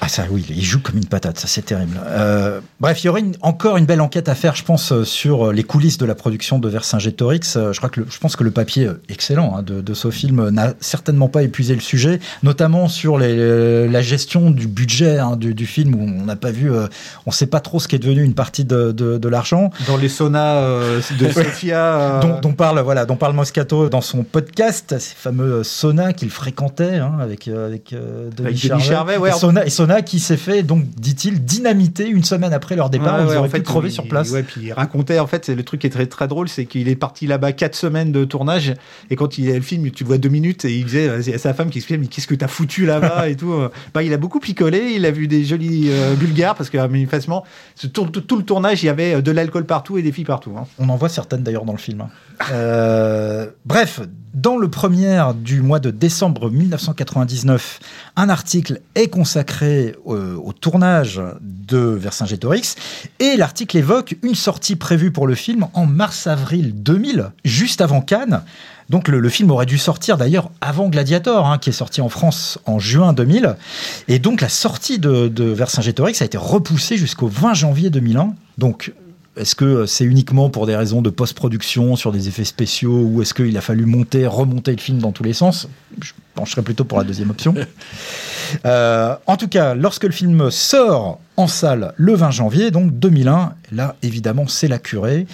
S2: Ah ça oui, il joue comme une patate, ça c'est terrible. Euh, bref, il y aurait une- encore une belle enquête à faire, je pense, sur les coulisses de la production de Vercingétorix. Je crois que le- je pense que le papier excellent hein, de, de ce film n'a certainement pas épuisé le sujet, notamment sur les- la gestion du budget hein, du, du film où on n'a pas vu, euh, on sait pas trop ce qui est devenu une partie de, de- de l'argent.
S3: Dans les saunas euh, de <laughs> Sofia. euh,
S2: Dont, dont parle voilà, dont parle Moscato dans son podcast, ces fameux saunas qu'il fréquentait hein, avec euh, avec, Denis,
S3: Avec Denis Charvet, ouais.
S2: Et sauna, et sauna qui s'est fait donc dit-il dynamiter une semaine après leur départ.
S3: Ouais,
S2: ils
S3: ouais,
S2: auraient
S3: en
S2: pu
S3: fait,
S2: crever
S3: il-
S2: sur place.
S3: Ouais, puis il racontait, en fait, le truc qui est très, très drôle, c'est qu'il est parti là-bas quatre semaines de tournage, et quand il y a le film, tu le vois deux minutes, et il disait, c'est sa femme qui expliquait, mais qu'est-ce que t'as foutu là-bas, <laughs> et tout. Bah, il a beaucoup picolé, il a vu des jolis euh, bulgares, parce que, manifestement, tout, tout le tournage, il y avait de l'alcool partout et des filles partout. hein.
S2: On en voit certaines d'ailleurs dans le film. hein. Euh, bref, dans le premier du mois de décembre 1999, un article est consacré au tournage de Vercingétorix et l'article évoque une sortie prévue pour le film en mars-avril 2000, juste avant Cannes. Donc le, le film aurait dû sortir d'ailleurs avant Gladiator, hein, qui est sorti en France en juin 2000. Et donc la sortie de, de Vercingétorix a été repoussée jusqu'au 20 janvier 2001. Donc est-ce que c'est uniquement pour des raisons de post-production sur des effets spéciaux ou est-ce qu'il a fallu monter, remonter le film dans tous les sens? Je pencherais plutôt pour la deuxième option. <laughs> Euh, en tout cas, lorsque le film sort en salle le 20 janvier, donc 2001, là évidemment c'est la curée.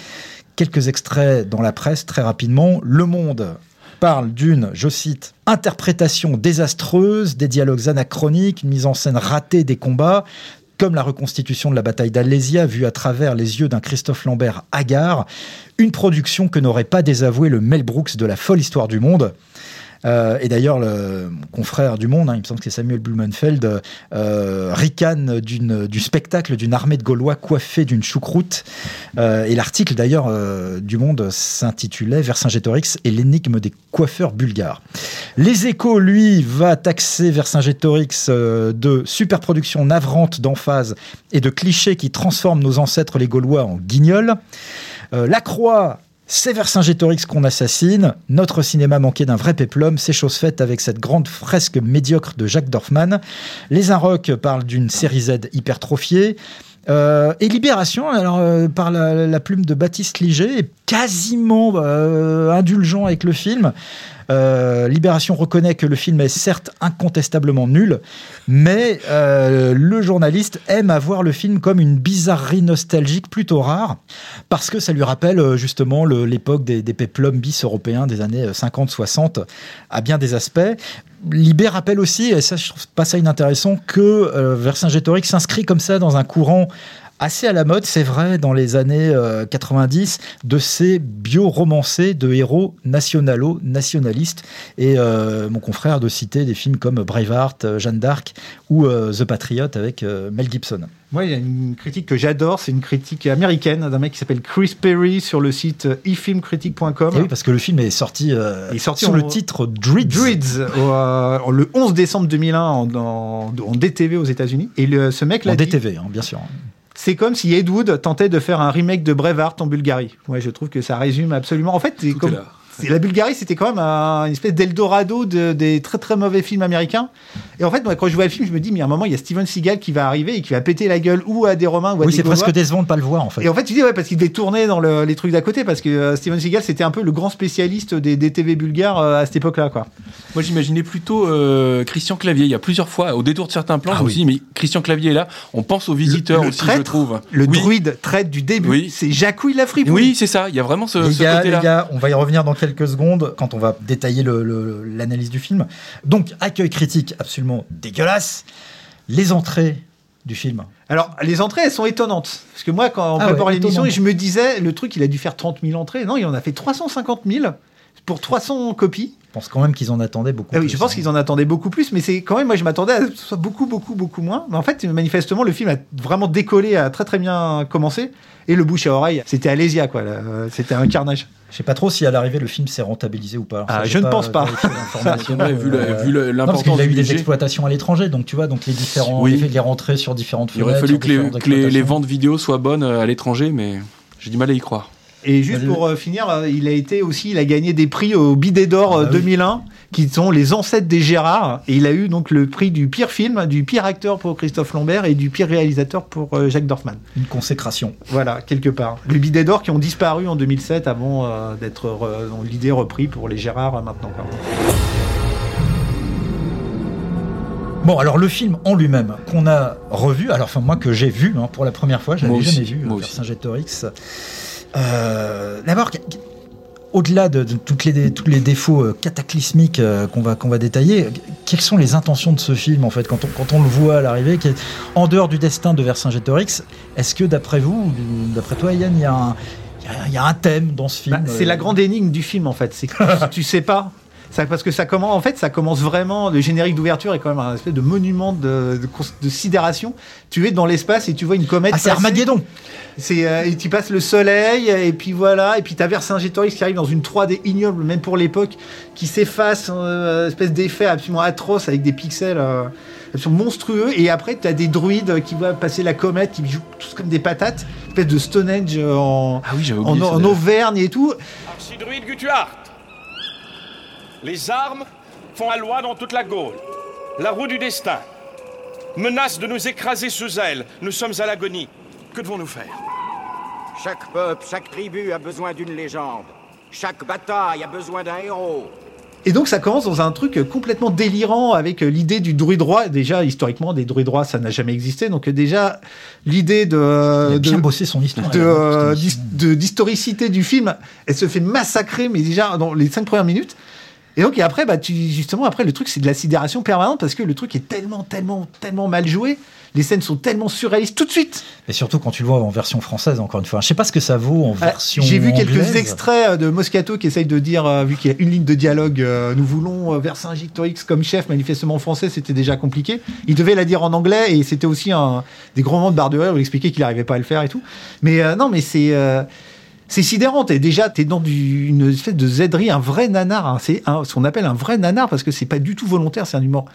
S2: Quelques extraits dans la presse très rapidement. Le Monde parle d'une, je cite, interprétation désastreuse, des dialogues anachroniques, une mise en scène ratée des combats, comme la reconstitution de la bataille d'Alésia vue à travers les yeux d'un Christophe Lambert hagard, une production que n'aurait pas désavoué le Mel Brooks de la folle histoire du monde. Euh, et d'ailleurs, le confrère du Monde, hein, il me semble que c'est Samuel Blumenfeld, euh, ricane du spectacle d'une armée de Gaulois coiffés d'une choucroute. Euh, et l'article d'ailleurs du Monde s'intitulait Vercingétorix et l'énigme des coiffeurs bulgares. Les Échos, lui, va taxer Vercingétorix de superproduction navrante d'emphase et de clichés qui transforment nos ancêtres les Gaulois en guignols. La Croix, c'est Vercingétorix qu'on assassine. Notre cinéma manquait d'un vrai péplum. C'est chose faite avec cette grande fresque médiocre de Jacques Dorfman. Les Inrocks parlent d'une série Z hypertrophiée. Euh, et Libération, alors euh, par la, la plume de Baptiste Liger, est quasiment euh, indulgent avec le film. Euh, Libération reconnaît que le film est certes incontestablement nul, mais euh, le journaliste aime avoir le film comme une bizarrerie nostalgique plutôt rare, parce que ça lui rappelle euh, justement l'époque des, des bis européens des années 50-60 à bien des aspects. Libé rappelle aussi, et ça je trouve pas ça inintéressant, que euh, Vercingétorix s'inscrit comme ça dans un courant assez à la mode, c'est vrai, dans les années euh, 90, de ces bio-romancés de héros nationalo, nationalistes. Et euh, mon confrère de citer des films comme Braveheart, euh, Jeanne d'Arc ou euh, The Patriot avec euh, Mel Gibson.
S3: Moi, il y a une critique que j'adore, c'est une critique américaine d'un mec qui s'appelle Chris Perry sur le site efilmcritique.com.
S2: Et oui, parce que le film est sorti, euh,
S3: Il est sorti
S2: sous
S3: en-
S2: le titre
S3: au, euh, le 11 décembre 2001 en, en- en DTV aux États-Unis. Et le- ce mec
S2: En
S3: l'a dit,
S2: DTV, hein, bien sûr.
S3: C'est comme si Ed Wood tentait de faire un remake de Braveheart en Bulgarie. Ouais, je trouve que ça résume absolument. En fait, c'est comme.
S1: là.
S3: C'est- La Bulgarie, c'était quand même un- une espèce d'Eldorado de, des très très mauvais films américains. Et en fait, moi, quand je vois le film, je me dis, mais à un moment, il y a Steven Seagal qui va arriver et qui va péter la gueule ou à des Romains ou à
S2: Oui,
S3: des
S2: c'est
S3: Gaulois.
S2: presque décevant de ne pas le voir, en fait.
S3: Et en fait, tu dis, ouais, parce qu'il devait tourner dans le- les trucs d'à côté, parce que euh, Steven Seagal, c'était un peu le grand spécialiste des, des TV bulgares euh, à cette époque-là, quoi.
S1: Moi, j'imaginais plutôt euh, Christian Clavier. Il y a plusieurs fois, au détour de certains plans,
S2: Ah
S1: je me
S2: oui.
S1: suis dit, mais Christian Clavier est là. On pense aux visiteurs
S3: le
S1: aussi,
S3: traître,
S1: je trouve.
S3: Le
S1: oui.
S3: druide traite du début,
S1: Oui.
S3: c'est Jacouille la fripouille.
S1: Oui, c'est ça. Il y a vraiment ce,
S2: les,
S1: ce
S2: gars,
S1: côté-là.
S2: les gars, on va y revenir dans quelques secondes quand on va détailler le- le- l'analyse du film. Donc, accueil critique absolument dégueulasse. Les entrées du film.
S3: Alors, les entrées, elles sont étonnantes. Parce que moi, quand on
S2: Ah ouais,
S3: l'émission, je me disais, le truc, il a dû faire 30 000 entrées. Non, il en a fait 350 000 pour 300 copies.
S2: Je pense quand même qu'ils en attendaient beaucoup.
S3: Ah oui,
S2: plus,
S3: je pense
S2: hein.
S3: qu'ils en attendaient beaucoup plus, mais c'est quand même, moi, je m'attendais à ce que ce soit beaucoup, beaucoup, beaucoup moins. Mais en fait, manifestement, le film a vraiment décollé, a très, très bien commencé. Et le bouche à oreille, c'était Alésia, quoi. C'était un carnage.
S2: Je sais pas trop si à l'arrivée le film s'est rentabilisé ou pas. Alors,
S3: Ah, je ne pense pas. <laughs>
S1: vu
S2: euh, non, parce qu'il
S1: l'importance
S2: a eu des exploitations à l'étranger, donc tu vois, donc les différents,
S1: Oui.
S2: les, les rentrées sur différentes
S1: Il aurait
S2: fenêtres,
S1: fallu que les, que les- ventes vidéo soient bonnes euh, à l'étranger, mais j'ai du mal à y croire.
S3: Et juste pour euh, finir, euh, il a été aussi, il a gagné des prix au Bidet d'Or
S2: Ah
S3: euh,
S2: bah oui.
S3: 2001, qui sont les ancêtres des Gérard. Et il a eu donc le prix du pire film, du pire acteur pour Christophe Lambert et du pire réalisateur pour euh, Jacques Dorfman.
S2: Une consécration.
S3: Voilà, quelque part. Le Bidet d'Or qui ont disparu en 2007 avant euh, d'être l'idée repris pour les Gérard euh, maintenant. quoi.
S2: Bon, alors le film en lui-même qu'on a revu, alors enfin moi que j'ai vu hein, pour la première fois, j'avais
S1: Moi
S2: jamais vu
S1: moi
S2: euh, D'abord, au-delà de, de toutes les, tous les défauts euh, cataclysmiques euh, qu'on va, qu'on va détailler, quelles sont les intentions de ce film en fait quand on, quand on le voit à l'arrivée, en dehors du destin de Vercingétorix Est-ce que d'après vous, ou d'après toi Yann, il y a un il y a- il y a un thème dans ce film
S3: Bah, c'est
S2: euh,
S3: la grande énigme du film en fait. C'est que <laughs> tu sais pas. Ça, parce que ça commence, en fait, ça commence vraiment. Le générique d'ouverture est quand même un espèce de monument de, de, cons- de sidération. Tu es dans l'espace et tu vois une comète.
S2: Ah, c'est. Armageddon
S3: C'est euh, et tu passes le soleil et puis voilà et puis t'as Vercingétorix qui arrive dans une 3D ignoble même pour l'époque qui s'efface euh, espèce d'effet absolument atroce avec des pixels euh, absolument monstrueux et après t'as des druides qui voient passer la comète qui jouent tous comme des patates espèce de Stonehenge euh, en
S1: Ah oui,
S3: en, en. Auvergne et tout
S7: Archidruide Gutuart. Les armes font la loi dans toute la Gaule. La roue du destin menace de nous écraser sous elle. Nous sommes à l'agonie. Que devons-nous faire?
S5: Chaque peuple, chaque tribu a besoin d'une légende. Chaque bataille a besoin d'un héros.
S3: Et donc ça commence dans un truc complètement délirant avec l'idée du druide roi. Déjà historiquement des druides rois ça n'a jamais existé donc déjà l'idée de
S2: Il a bien
S3: de,
S2: bossé son histoire.
S3: euh,
S2: émission.
S3: de- d'historicité du film, elle se fait massacrer, mais déjà dans les cinq premières minutes. Et donc, et après, bah, tu, justement, après, le truc, c'est de la sidération permanente parce que le truc est tellement, tellement, tellement mal joué. Les scènes sont tellement surréalistes tout de suite.
S2: Et surtout quand tu le vois en version française, encore une fois. Je sais pas ce que ça vaut en
S3: Ah,
S2: version.
S3: J'ai vu quelques extraits euh, de Moscato qui essaye de dire, euh, vu qu'il y a une ligne de dialogue, euh, nous voulons euh, Vercingétorix comme chef, manifestement en français, c'était déjà compliqué. Il devait la dire en anglais et c'était aussi un, des gros moments de barre de rire où il expliquait qu'il n'arrivait pas à le faire et tout. Mais non, mais c'est. Euh, c'est sidérant, t'es déjà t'es dans du, une espèce de zèderie, un vrai nanar. hein. C'est ce qu'on appelle un vrai nanar parce que c'est pas du tout volontaire, c'est un humour.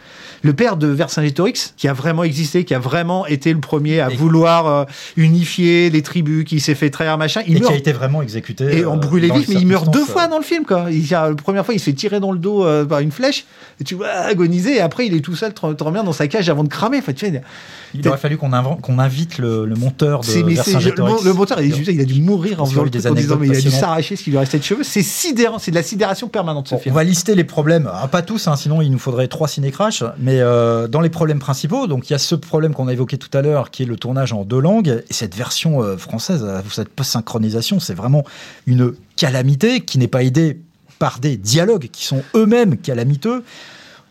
S3: Le père de Vercingétorix, qui a vraiment existé, qui a vraiment été le premier à
S2: Et-
S3: vouloir euh, unifier les tribus, qui s'est fait trahir machin, il
S2: Et qui a été vraiment exécuté.
S3: et
S2: euh,
S3: en brûlé
S2: dans
S3: vif,
S2: les
S3: mais il meurt deux fois dans le film. Quoi. Il, y a- la première fois, il se fait tirer dans le dos euh, par une flèche, et tu vois agoniser, et après, il est tout seul, trop bien dans sa cage avant de cramer. Enfin, tu
S2: euh, Il aurait fallu qu'on invite le, le monteur de
S3: mais le,
S2: Vercingétorix.
S3: le moteur, il, il a dû mourir en faisant le truc en disant, mais il a dû s'arracher ce qui lui restait de cheveux. C'est sidérant, c'est de la sidération permanente ce
S2: Bon,
S3: film.
S2: on va lister les problèmes, Ah, pas tous, hein, sinon il nous faudrait trois ciné-crash, mais euh, dans les problèmes principaux, donc il y a ce problème qu'on a évoqué tout à l'heure, qui est le tournage en deux langues, et cette version euh, française, euh, cette post-synchronisation, c'est vraiment une calamité qui n'est pas aidée par des dialogues qui sont eux-mêmes calamiteux.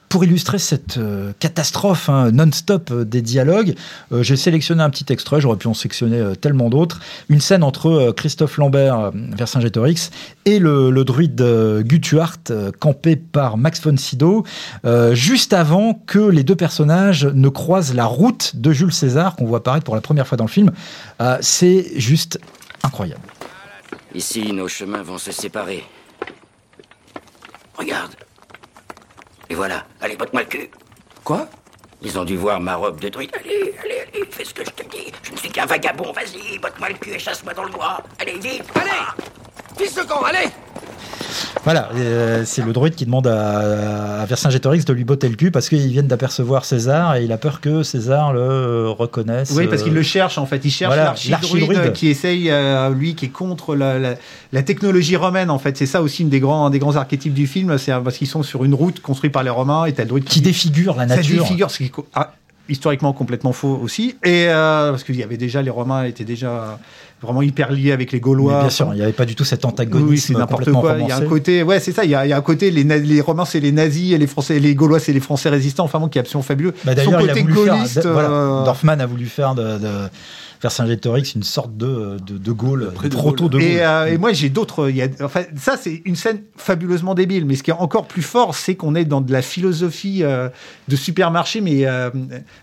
S2: Pour illustrer cette euh, catastrophe hein, non-stop euh, des dialogues, euh, j'ai sélectionné un petit extrait, j'aurais pu en sectionner euh, tellement d'autres. Une scène entre Christophe Lambert, euh, Vercingétorix, et le, druide Gutuart, campé par Max von Sydow, juste avant que les deux personnages ne croisent la route de Jules César, qu'on voit apparaître pour la première fois dans le film. C'est juste incroyable.
S5: Ici, nos chemins vont se séparer. Regarde. Et voilà. Allez, botte-moi le cul.
S6: Quoi?
S5: Ils ont dû voir ma robe de druide. Allez, allez, allez, fais ce que je te dis. Je ne suis qu'un vagabond. Vas-y, botte-moi le cul et chasse-moi dans le bois. Allez, vite.
S6: Allez Fils de camp, allez
S2: Voilà, euh, c'est le druide qui demande à, à Vercingétorix de lui botter le cul parce qu'ils viennent d'apercevoir César et il a peur que César le euh, reconnaisse.
S3: Oui, parce
S2: euh,
S3: qu'il le cherche en fait. Il cherche l'archidruide qui essaye, euh, lui, qui est contre la, la- la technologie romaine en fait. C'est ça aussi une des grands, un des grands archétypes du film. C'est parce qu'ils sont sur une route construite par les Romains et t'as le druide
S2: qui défigure la
S3: ça
S2: nature.
S3: défigure, ce qui ah, historiquement complètement faux aussi. Et euh, parce qu'il y avait déjà les Romains étaient déjà vraiment hyper liés avec les Gaulois.
S2: Mais bien sûr, il n'y avait pas du tout cet antagonisme
S3: Oui, c'est n'importe quoi. Il y a un côté, ouais, c'est ça. Il y a, il y a un côté, les, Romains, c'est les nazis, et les Français, les Gaulois, c'est les Français résistants. Enfin, bon, qui est absolument fabuleux.
S2: Bah,
S3: Son côté
S2: faire,
S3: gaulliste,
S2: voilà,
S3: euh,
S2: Dorfman a voulu faire de, de Vercingétorix une sorte de, de, de Gaulle, de proto de Gaulle.
S3: Et, euh, et moi, j'ai d'autres. Enfin, ça, c'est une scène fabuleusement débile. Mais ce qui est encore plus fort, c'est qu'on est dans de la philosophie euh, de supermarché, mais euh,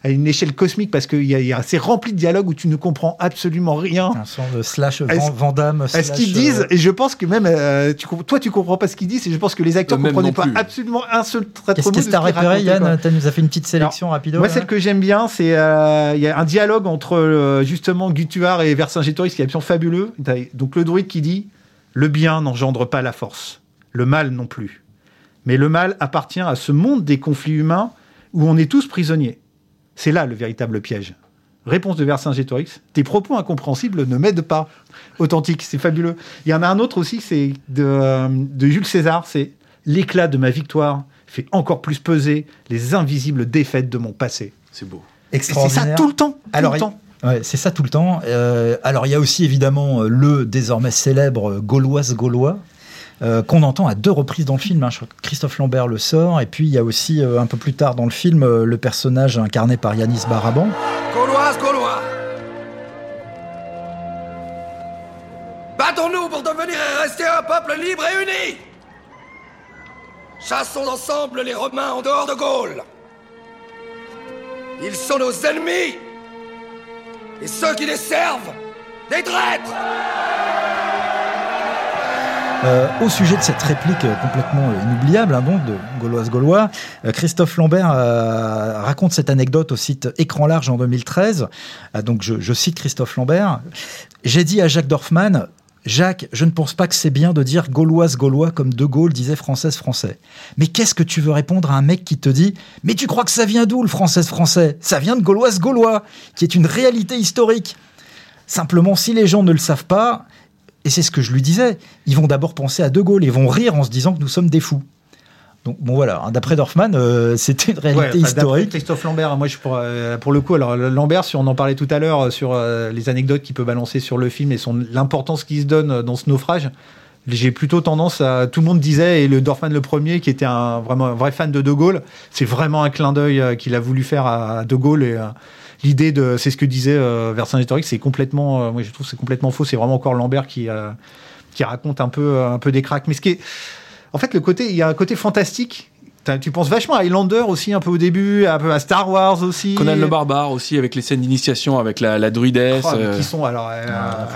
S3: à une échelle cosmique, parce que il y a, a- c'est rempli de dialogues où tu ne comprends absolument rien.
S2: un sort de slash
S3: Est-ce-
S2: Van, Van Damme.
S3: à ce
S2: slash,
S3: qu'ils disent, et je pense que même euh, tu, toi tu comprends pas ce qu'ils disent, et je pense que les acteurs
S1: Même
S3: comprenaient pas
S1: plus.
S3: absolument un seul trait de
S2: Qu'est-ce que t'as repéré. Yann Tu nous as fait une petite sélection rapido
S3: Moi, celle que j'aime bien, c'est euh, il y a un dialogue entre euh, justement Gutuar et Vercingétorix qui est absolument fabuleux. Donc le druide qui dit le bien n'engendre pas la force, le mal non plus. Mais le mal appartient à ce monde des conflits humains où on est tous prisonniers. C'est là le véritable piège. Réponse de Vercingétorix tes propos incompréhensibles ne m'aident pas. Authentique, c'est fabuleux. Il y en a un autre aussi, c'est de, euh, de Jules César, c'est l'éclat de ma victoire fait encore plus peser les invisibles défaites de mon passé.
S1: C'est beau.
S3: Et c'est ça tout le temps. Tout
S2: Alors,
S3: le
S2: il-
S3: temps.
S2: C'est ça tout le temps. Euh, alors, il y a aussi évidemment euh, le désormais célèbre Gauloise Gaulois. euh, qu'on entend à deux reprises dans le film. hein. Christophe Lambert le sort. Et puis, il y a aussi, un peu plus tard dans le film, le personnage incarné par Yanis Baraban.
S6: Gauloise, Gaulois Battons-nous pour devenir et rester un peuple libre et uni Chassons ensemble les Romains en dehors de Gaule Ils sont nos ennemis Et ceux qui les servent, des traîtres
S2: Euh, au sujet de cette réplique euh, complètement euh, inoubliable, hein, donc, de Gauloise Gaulois, Christophe Lambert raconte cette anecdote au site Écran Large en 2013. Euh, donc, je cite Christophe Lambert. J'ai dit à Jacques Dorfman, Jacques, je ne pense pas que c'est bien de dire Gauloise Gaulois comme De Gaulle disait française français. Mais qu'est-ce que tu veux répondre à un mec qui te dit Mais tu crois que ça vient d'où le française français? Ça vient de Gauloise Gaulois, qui est une réalité historique. Simplement, si les gens ne le savent pas, et c'est ce que je lui disais, ils vont d'abord penser à De Gaulle et vont rire en se disant que nous sommes des fous. Donc bon voilà, hein, d'après Dorfman, euh, <laughs> c'était une réalité
S3: Ouais, enfin, d'après
S2: historique.
S3: Christophe Lambert, moi je pour, euh, pour le coup, alors Lambert, si on en parlait tout à l'heure euh, sur euh, les anecdotes qu'il peut balancer sur le film et son l'importance qu'il se donne dans ce naufrage, j'ai plutôt tendance à tout le monde disait et le Dorfman le premier qui était un vraiment un vrai fan de De Gaulle, c'est vraiment un clin d'œil qu'il a voulu faire à, à De Gaulle et l'idée de c'est ce que disait Vercingétorix, c'est complètement moi je trouve c'est complètement faux, c'est vraiment encore Lambert qui qui raconte un peu un peu des cracks mais ce qui est en fait, le côté, il y a un côté fantastique. Tu penses vachement à Highlander aussi, un peu au début, un peu à Star Wars aussi.
S1: Conan le barbare aussi avec les scènes d'initiation avec la, la druidesse.
S3: Oh,
S1: euh,
S3: qui sont alors. euh,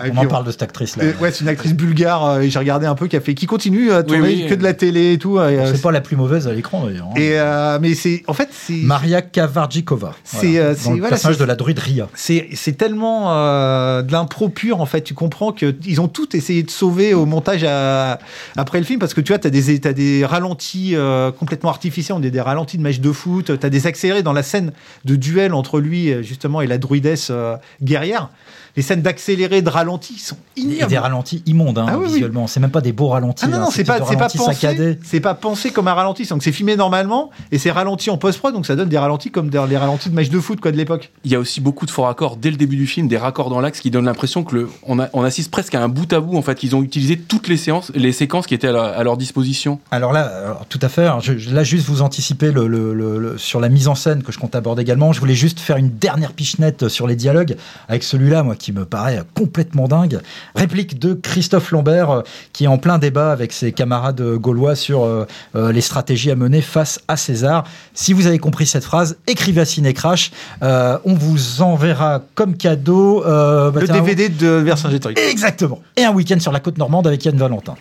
S3: et
S2: on en parle de cette actrice-là.
S3: euh, ouais, c'est une actrice bulgare. euh, et J'ai regardé un peu qui a fait, qui continue à tourner
S1: oui.
S3: que de la télé et tout. euh,
S2: c'est pas la plus mauvaise à l'écran d'ailleurs. hein.
S3: et, euh, mais c'est, en fait, c'est.
S2: Maria Kavarjikova.
S3: C'est, euh, c'est-
S2: dans le
S3: voilà,
S2: personnage de la druide Ria.
S3: C'est c'est tellement euh, de l'impro pur en fait. Tu comprends que ils ont tout essayé de sauver au montage à- après le film parce que tu vois, t'as des t'as des ralentis euh, complètement on est des ralentis de match de foot. T'as des accélérés dans la scène de duel entre lui euh, justement et la druidesse euh, guerrière. Les scènes d'accéléré, de ralenti sont
S2: Et
S3: ignobles.
S2: des ralentis immondes, hein,
S3: Ah oui, oui.
S2: visuellement. C'est même pas des beaux ralentis.
S3: Ah non,
S2: hein,
S3: non, c'est pas, c'est pas
S2: ralentis
S3: pensé, c'est pas pensé comme un ralenti. Donc c'est filmé normalement et c'est ralenti en post-prod, donc ça donne des ralentis comme des, les ralentis de match de foot quoi de l'époque.
S1: Il y a aussi beaucoup de faux raccords dès le début du film, des raccords dans l'axe qui donnent l'impression que le, on, a- on assiste presque à un bout à bout. En fait, ils ont utilisé toutes les séances, les séquences qui étaient à, leur- à leur disposition.
S2: Alors là, alors, tout à fait. Je, je- là, juste vous anticiper le, le- le- le- sur la mise en scène que je compte aborder également. Je voulais juste faire une dernière pichenette sur les dialogues avec celui-là, moi, qui me paraît complètement dingue. Réplique de Christophe Lambert, euh, qui est en plein débat avec ses camarades euh, gaulois sur euh, les stratégies à mener face à César. Si vous avez compris cette phrase, écrivez à Cinécrash. Euh, on vous enverra comme cadeau euh, bah,
S3: le DVD de Vercingétorix.
S2: Exactement. Et un week-end sur la côte normande avec Yann Valentin.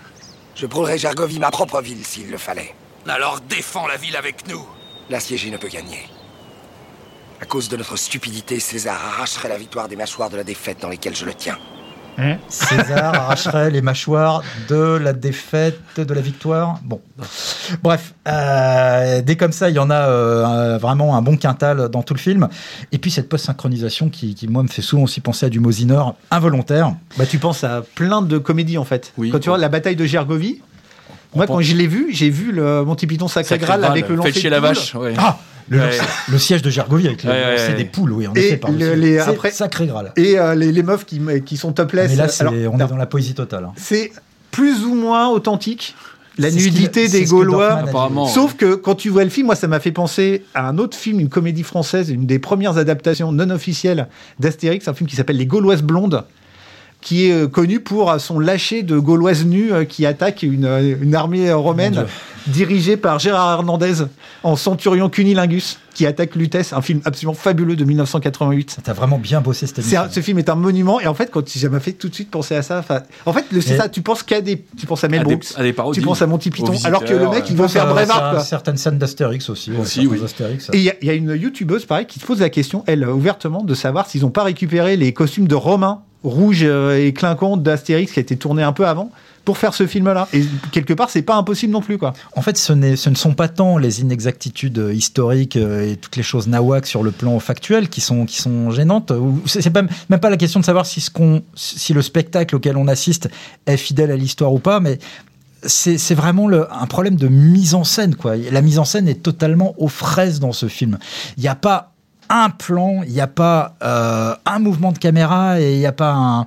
S6: Je brûlerai Gergovie, ma propre ville, s'il le fallait.
S4: Alors défends la ville avec nous.
S6: L'assiégé ne peut gagner. À cause de notre stupidité, César arracherait la victoire des mâchoires de la défaite dans lesquelles je le tiens.
S2: César arracherait les mâchoires de la défaite, de la victoire. Bon, bref, euh, dès comme ça, il y en a euh, vraiment un bon quintal dans tout le film. Et puis cette post-synchronisation qui, qui, moi, me fait souvent aussi penser à du Mosinor involontaire.
S3: Bah tu penses à plein de comédies en fait.
S1: Oui.
S3: Quand tu vois la bataille de Gergovie, moi quand je l'ai vu, j'ai vu le Monty Python Sacré,
S1: Sacré
S3: Graal
S1: Graal,
S3: avec le
S1: fait
S3: lancer
S1: chier
S3: de
S1: la vache. ouais.
S2: Ah le,
S1: Ouais.
S2: le siège de Gergovie avec le
S1: Ouais, ouais.
S2: des poules, oui, en
S3: Et
S2: effet. par
S3: le- les-
S2: C'est
S3: après-
S2: sacré Graal.
S3: Et euh, les, les meufs qui, qui sont topless.
S2: Mais là, c'est-
S3: Alors,
S2: on est dans la poésie totale. hein.
S3: c'est plus ou moins authentique. La
S2: C'est
S3: nudité
S2: c'est
S3: des Gaulois.
S1: Apparemment.
S3: Sauf que quand tu vois le film, moi ça m'a fait penser à un autre film, une comédie française, une des premières adaptations non officielles d'Astérix, un film qui s'appelle Les Gauloises blondes, qui est euh, connu pour euh, son lâcher de Gauloises nues euh, qui attaquent une, une armée romaine dirigée par Gérard Hernandez en centurion cunilingus qui attaque Lutèce, un film absolument fabuleux de 1988.
S2: T'as vraiment bien bossé cette émission.
S3: un- ce film est un monument et en fait quand ça m'a fait tout de suite penser à ça. En fait c'est ça, tu penses qu'à des, tu penses à Mel
S1: À des,
S3: Brooks,
S1: à des parodies.
S3: tu penses à Monty Python, alors que le mec il veut faire Brevard.
S2: certaines scènes d'Astérix aussi. ouais,
S1: Aussi,
S2: certains
S1: oui.
S2: Astérix.
S3: Et il y, a- il y a une youtubeuse, pareil, qui se pose la question, elle, ouvertement, de savoir s'ils n'ont pas récupéré les costumes de Romain, rouge euh, et clinquant d'Astérix, qui a été tourné un peu avant, pour faire ce film-là. Et quelque part, c'est pas impossible non plus, quoi.
S2: En fait, ce, ce ne sont pas tant les inexactitudes historiques euh, et toutes les choses nawak sur le plan factuel qui sont, qui sont gênantes. C'est pas, même pas la question de savoir si, le spectacle auquel on assiste est fidèle à l'histoire ou pas, mais c'est vraiment un problème de mise en scène. Quoi. La mise en scène est totalement aux fraises dans ce film. Il n'y a pas un plan, il n'y a pas euh, un mouvement de caméra et il n'y a pas un,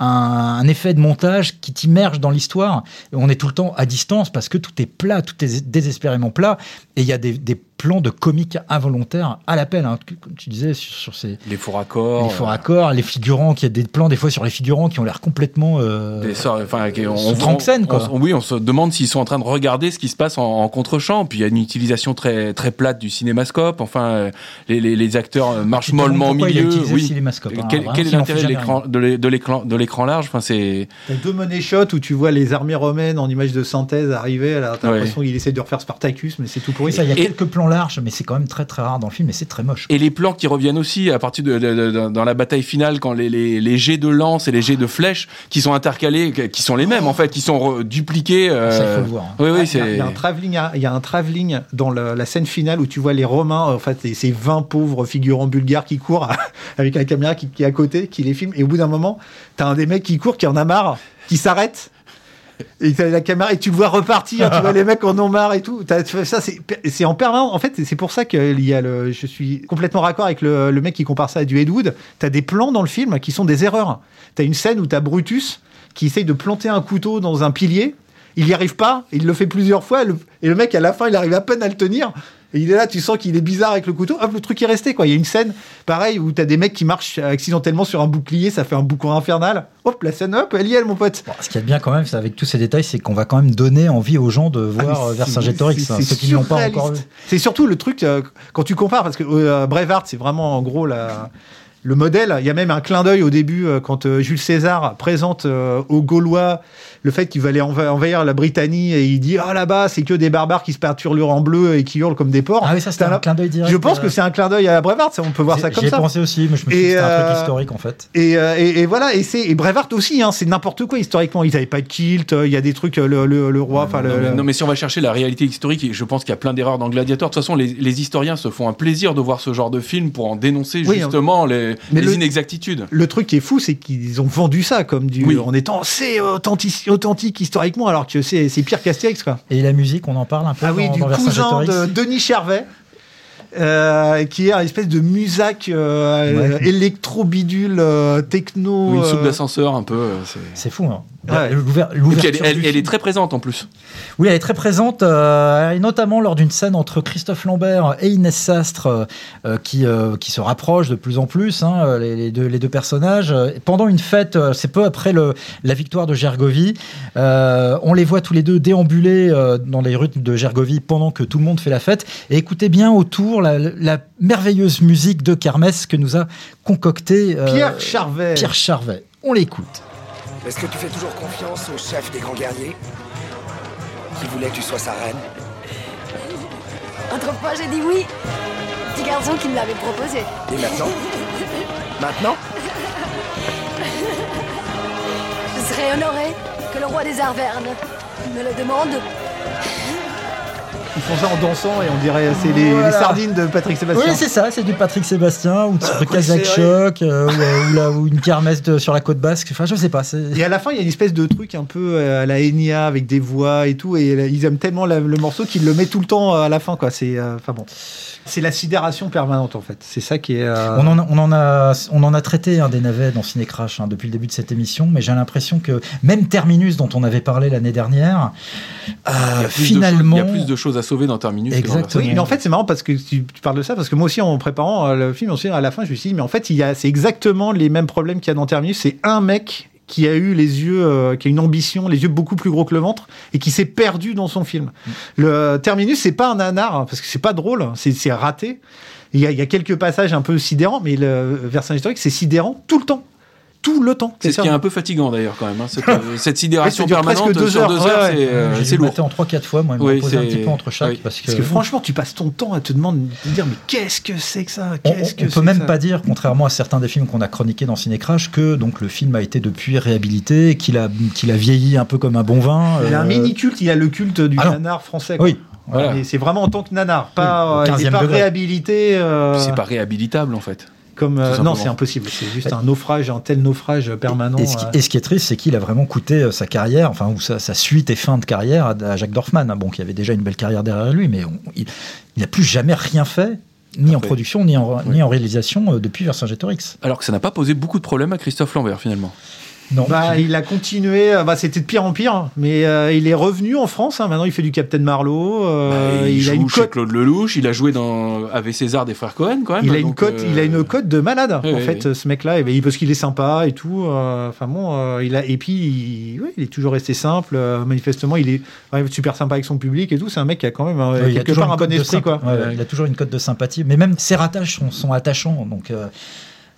S2: un- un effet de montage qui t'immerge dans l'histoire. On est tout le temps à distance parce que tout est plat, tout est désespérément plat. Et il y a des, des plans de comique involontaires à l'appel, hein, comme tu disais, sur, sur ces
S1: Les faux raccords.
S2: les faux raccords, les figurants, qui a des plans des fois sur les figurants qui ont l'air complètement... euh,
S1: Des sorts- enfin, qui- on, on-
S2: quoi.
S1: on- oui, on se demande s'ils sont en train de regarder ce qui se passe en, en contre-champ. Puis il y a une utilisation très très plate du cinémascope. Enfin, euh, les, les, les acteurs euh,
S2: demandes
S1: mollement au milieu. Oui.
S2: hein,
S1: quel, quel est
S2: on fait
S1: l'intérêt de l'écran large? Enfin, c'est
S3: T'as deux money shots où tu vois les armées romaines en image de synthèse arriver, t'as
S1: Ouais.
S3: l'impression qu'il essaie de refaire Spartacus, mais c'est tout pourri.
S2: Ça, il y a
S1: Et-
S2: quelques plans larges, mais c'est quand même très très rare dans le film et c'est très moche.
S1: et les plans qui reviennent aussi à partir de, de- de- de- dans la bataille finale quand les, les, les jets de lance et les jets de flèches qui sont intercalés, qui sont les mêmes en fait, qui sont dupliqués. euh,
S2: Ça, il faut le voir. hein.
S1: Oui, oui,
S3: Ah, il y a-
S1: c'est.
S3: il y, a un travelling, à- il y a un travelling dans le- la scène finale où tu vois les Romains, en fait, ces 20 pauvres figurants bulgares qui courent <laughs> avec la caméra qui, est à côté, qui les filme. Et au bout d'un moment, t'as un des mecs qui court, qui en a marre, qui s'arrête. Et t'as la caméra et tu le vois repartir, tu vois les mecs en ont marre et tout. Ça, c'est en permanence. En fait, c'est pour ça que il y a le, je suis complètement raccord avec le, mec qui compare ça à du Ed Wood. T'as des plans dans le film qui sont des erreurs. T'as une scène où t'as Brutus qui essaye de planter un couteau dans un pilier. Il y arrive pas, il le fait plusieurs fois, et le mec à la fin il arrive à peine à le tenir. Et il est là, tu sens qu'il est bizarre avec le couteau. Hop, le truc est resté quoi. Il y a une scène, pareil, où t'as des mecs qui marchent accidentellement sur un bouclier, ça fait un boucan infernal. Hop, la scène, hop, elle y est, mon pote.
S2: Bon, ce qui est bien quand même, c'est avec tous ces détails, c'est qu'on va quand même donner envie aux gens de
S3: Ah,
S2: voir
S3: mais
S2: euh, Vercingétorix, hein, ceux qui ne l'ont pas encore vu.
S3: C'est surtout le truc euh, quand tu compares parce que euh, Braveheart c'est vraiment en gros la le modèle, il y a même un clin d'œil au début euh, quand euh, Jules César présente euh, aux Gaulois le fait qu'il va aller enva- envahir la Britannie et il dit ah là-bas c'est que des barbares qui se peinturent en bleu et qui hurlent comme des porcs.
S2: Ah oui, ça
S3: T'as
S2: un clin d'œil direct.
S3: Je pense
S2: euh,
S3: que c'est un clin d'œil à ça on peut voir ça comme ça.
S2: pensé aussi, mais je me suis dit c'était un truc
S3: euh,
S2: historique en fait.
S3: Et, euh, et, et voilà, et c'est et Braveheart aussi, hein, c'est n'importe quoi historiquement. Ils n'avaient pas de kilt, il y a des trucs, le, le, le roi, enfin
S1: Non,
S3: le,
S1: mais,
S3: le-
S1: non, mais si on va chercher la réalité historique, je pense qu'il y a plein d'erreurs dans Gladiator. De toute façon, les, les historiens se font un plaisir de voir ce genre de film pour en dénoncer
S3: Oui,
S1: justement les,
S3: Mais
S1: les
S3: le-
S1: inexactitudes.
S3: Le truc qui est fou, c'est qu'ils ont vendu ça comme du
S1: Oui.
S3: en étant c'est authentique, authentique historiquement, alors que c'est c'est pire qu'Astérix quoi.
S2: Et la musique, on en parle un peu
S3: Ah oui,
S2: dans,
S3: du
S2: dans
S3: cousin de Denis Charvet. euh, qui est une espèce de musac euh,
S2: Ouais.
S3: électro-bidule, euh, techno.
S1: Ou une soupe
S3: euh,
S1: d'ascenseur un peu. euh, c'est-
S2: C'est fou, hein.
S3: Ouais.
S1: Elle, est très présente en plus.
S2: Oui, elle est très présente, euh, et notamment lors d'une scène entre Christophe Lambert et Inès Sastre, euh, euh, qui, euh, qui se rapprochent de plus en plus, hein, les, les deux, les deux personnages. Pendant une fête, c'est peu après le, la victoire de Gergovie, euh, on les voit tous les deux déambuler euh, dans les rues de Gergovie pendant que tout le monde fait la fête. Et écoutez bien autour la, la merveilleuse musique de Kermesse que nous a concocté euh,
S3: Pierre Charvet.
S2: Pierre Charvet. On l'écoute.
S6: Est-ce que tu fais toujours confiance au chef des grands guerriers? Qui voulait que tu sois sa reine?
S8: Autrefois, j'ai dit oui. Petit garçon qui me l'avait proposé.
S6: Et maintenant? Maintenant?
S8: Je serais honoré que le roi des Arvernes me le demande.
S3: Ils font ça en dansant et on dirait c'est les,
S2: Voilà.
S3: les sardines de Patrick Sébastien.
S2: Oui, c'est ça, c'est du Patrick Sébastien ou
S3: Ah,
S2: Kazakh Choc euh, ou, euh, ou la- ou une kermesse de- sur la côte basque. Enfin, je sais pas.
S3: Et à la fin, il y a une espèce de truc un peu euh, à la Enya avec des voix et tout. Et ils aiment tellement la- le morceau qu'ils le mettent tout le temps à la fin, quoi. C'est, euh, bon, c'est la sidération permanente en fait. C'est ça qui est. euh,
S2: On en, a, on, en a, on en a traité un des navets dans Ciné Crash hein, depuis le début de cette émission, mais j'ai l'impression que même Terminus, dont on avait parlé l'année dernière,
S1: Il y a plus de
S2: finalement.
S1: choses- il y a plus de choses à sauver dans Terminus.
S2: Exactement.
S3: Oui, mais en fait, c'est marrant parce que tu, tu parles de ça, parce que moi aussi, en préparant euh, le film, aussi, à la fin, je me suis dit, mais en fait, il y a, c'est exactement les mêmes problèmes qu'il y a dans Terminus. C'est un mec qui a eu les yeux, euh, qui a une ambition, les yeux beaucoup plus gros que le ventre, et qui s'est perdu dans son film. Le Terminus, c'est pas un nanar, hein, parce que c'est pas drôle, hein, c'est, c'est raté. Il y, a, il y a quelques passages un peu sidérants, mais le Versailles historique, c'est sidérant tout le temps. Tout le temps.
S1: C'est ce qui est un peu fatigant d'ailleurs quand même. hein, Cette, <laughs> euh, cette sidération
S3: Ouais,
S1: permanente
S3: deux
S1: sur
S3: heures.
S1: deux
S3: Ouais,
S1: heures,
S3: ouais.
S1: c'est euh,
S2: J'ai
S1: c'est lourd.
S2: mater en 3-4 fois, moi, me
S1: Oui,
S2: reposait un petit peu entre chaque.
S1: oui.
S2: Parce que,
S3: Parce que franchement, tu passes ton temps à te demander, te dire, mais qu'est-ce que c'est que ça?
S2: On,
S3: que
S2: peut même pas dire, contrairement à certains des films qu'on a chroniqués dans Ciné Crash, que donc le film a été depuis réhabilité, qu'il a, qu'il a vieilli un peu comme un bon vin.
S3: Il a un
S2: euh,
S3: mini culte, il a le culte du
S2: Ah
S3: nanar français. quoi.
S2: Oui,
S1: Voilà.
S3: Mais c'est vraiment en tant que nanar, pas,
S2: Oui, au
S3: euh, il est
S2: 15e
S3: pas
S2: degré.
S3: réhabilité. euh,
S1: C'est pas réhabilitable en fait.
S3: Comme euh, non, c'est impossible. C'est juste un naufrage, un tel naufrage permanent.
S2: Et ce, qui,
S3: euh.
S2: et ce qui est triste, c'est qu'il a vraiment coûté euh, sa carrière, enfin, ou sa, sa suite et fin de carrière à, à Jacques Dorfman, hein, bon, qui avait déjà une belle carrière derrière lui, mais on- il n'a plus jamais rien fait, ni en production, ni en, ni
S1: Oui.
S2: en réalisation, euh, depuis Vercingétorix.
S1: Alors que ça n'a pas posé beaucoup de problèmes à Christophe Lambert finalement.
S2: Non.
S3: Bah, il a continué, euh, bah, c'était de pire en pire, hein. mais euh, il est revenu en France. hein. Maintenant, il fait du Captain Marlowe. euh,
S1: Bah, il,
S3: il, a
S1: joue
S3: une
S1: chez
S3: cote.
S1: Claude Lelouch, il a joué dans avec César des frères Cohen quand même.
S3: Il a une
S1: donc,
S3: cote,
S1: euh,
S3: il a une cote de malade
S1: oui,
S3: en
S1: oui,
S3: fait,
S1: oui.
S3: ce mec-là. Et ben, parce qu'il est sympa et tout. euh, Enfin bon, euh, il a et puis il, ouais, il est toujours resté simple. euh, manifestement, il est ouais, super sympa avec son public et tout. C'est un mec qui a quand même euh,
S2: il a toujours une
S3: un bon esprit quoi.
S2: ouais, ouais, il a toujours une cote de sympathie, mais même ses ratages sont, sont attachants. Donc, euh,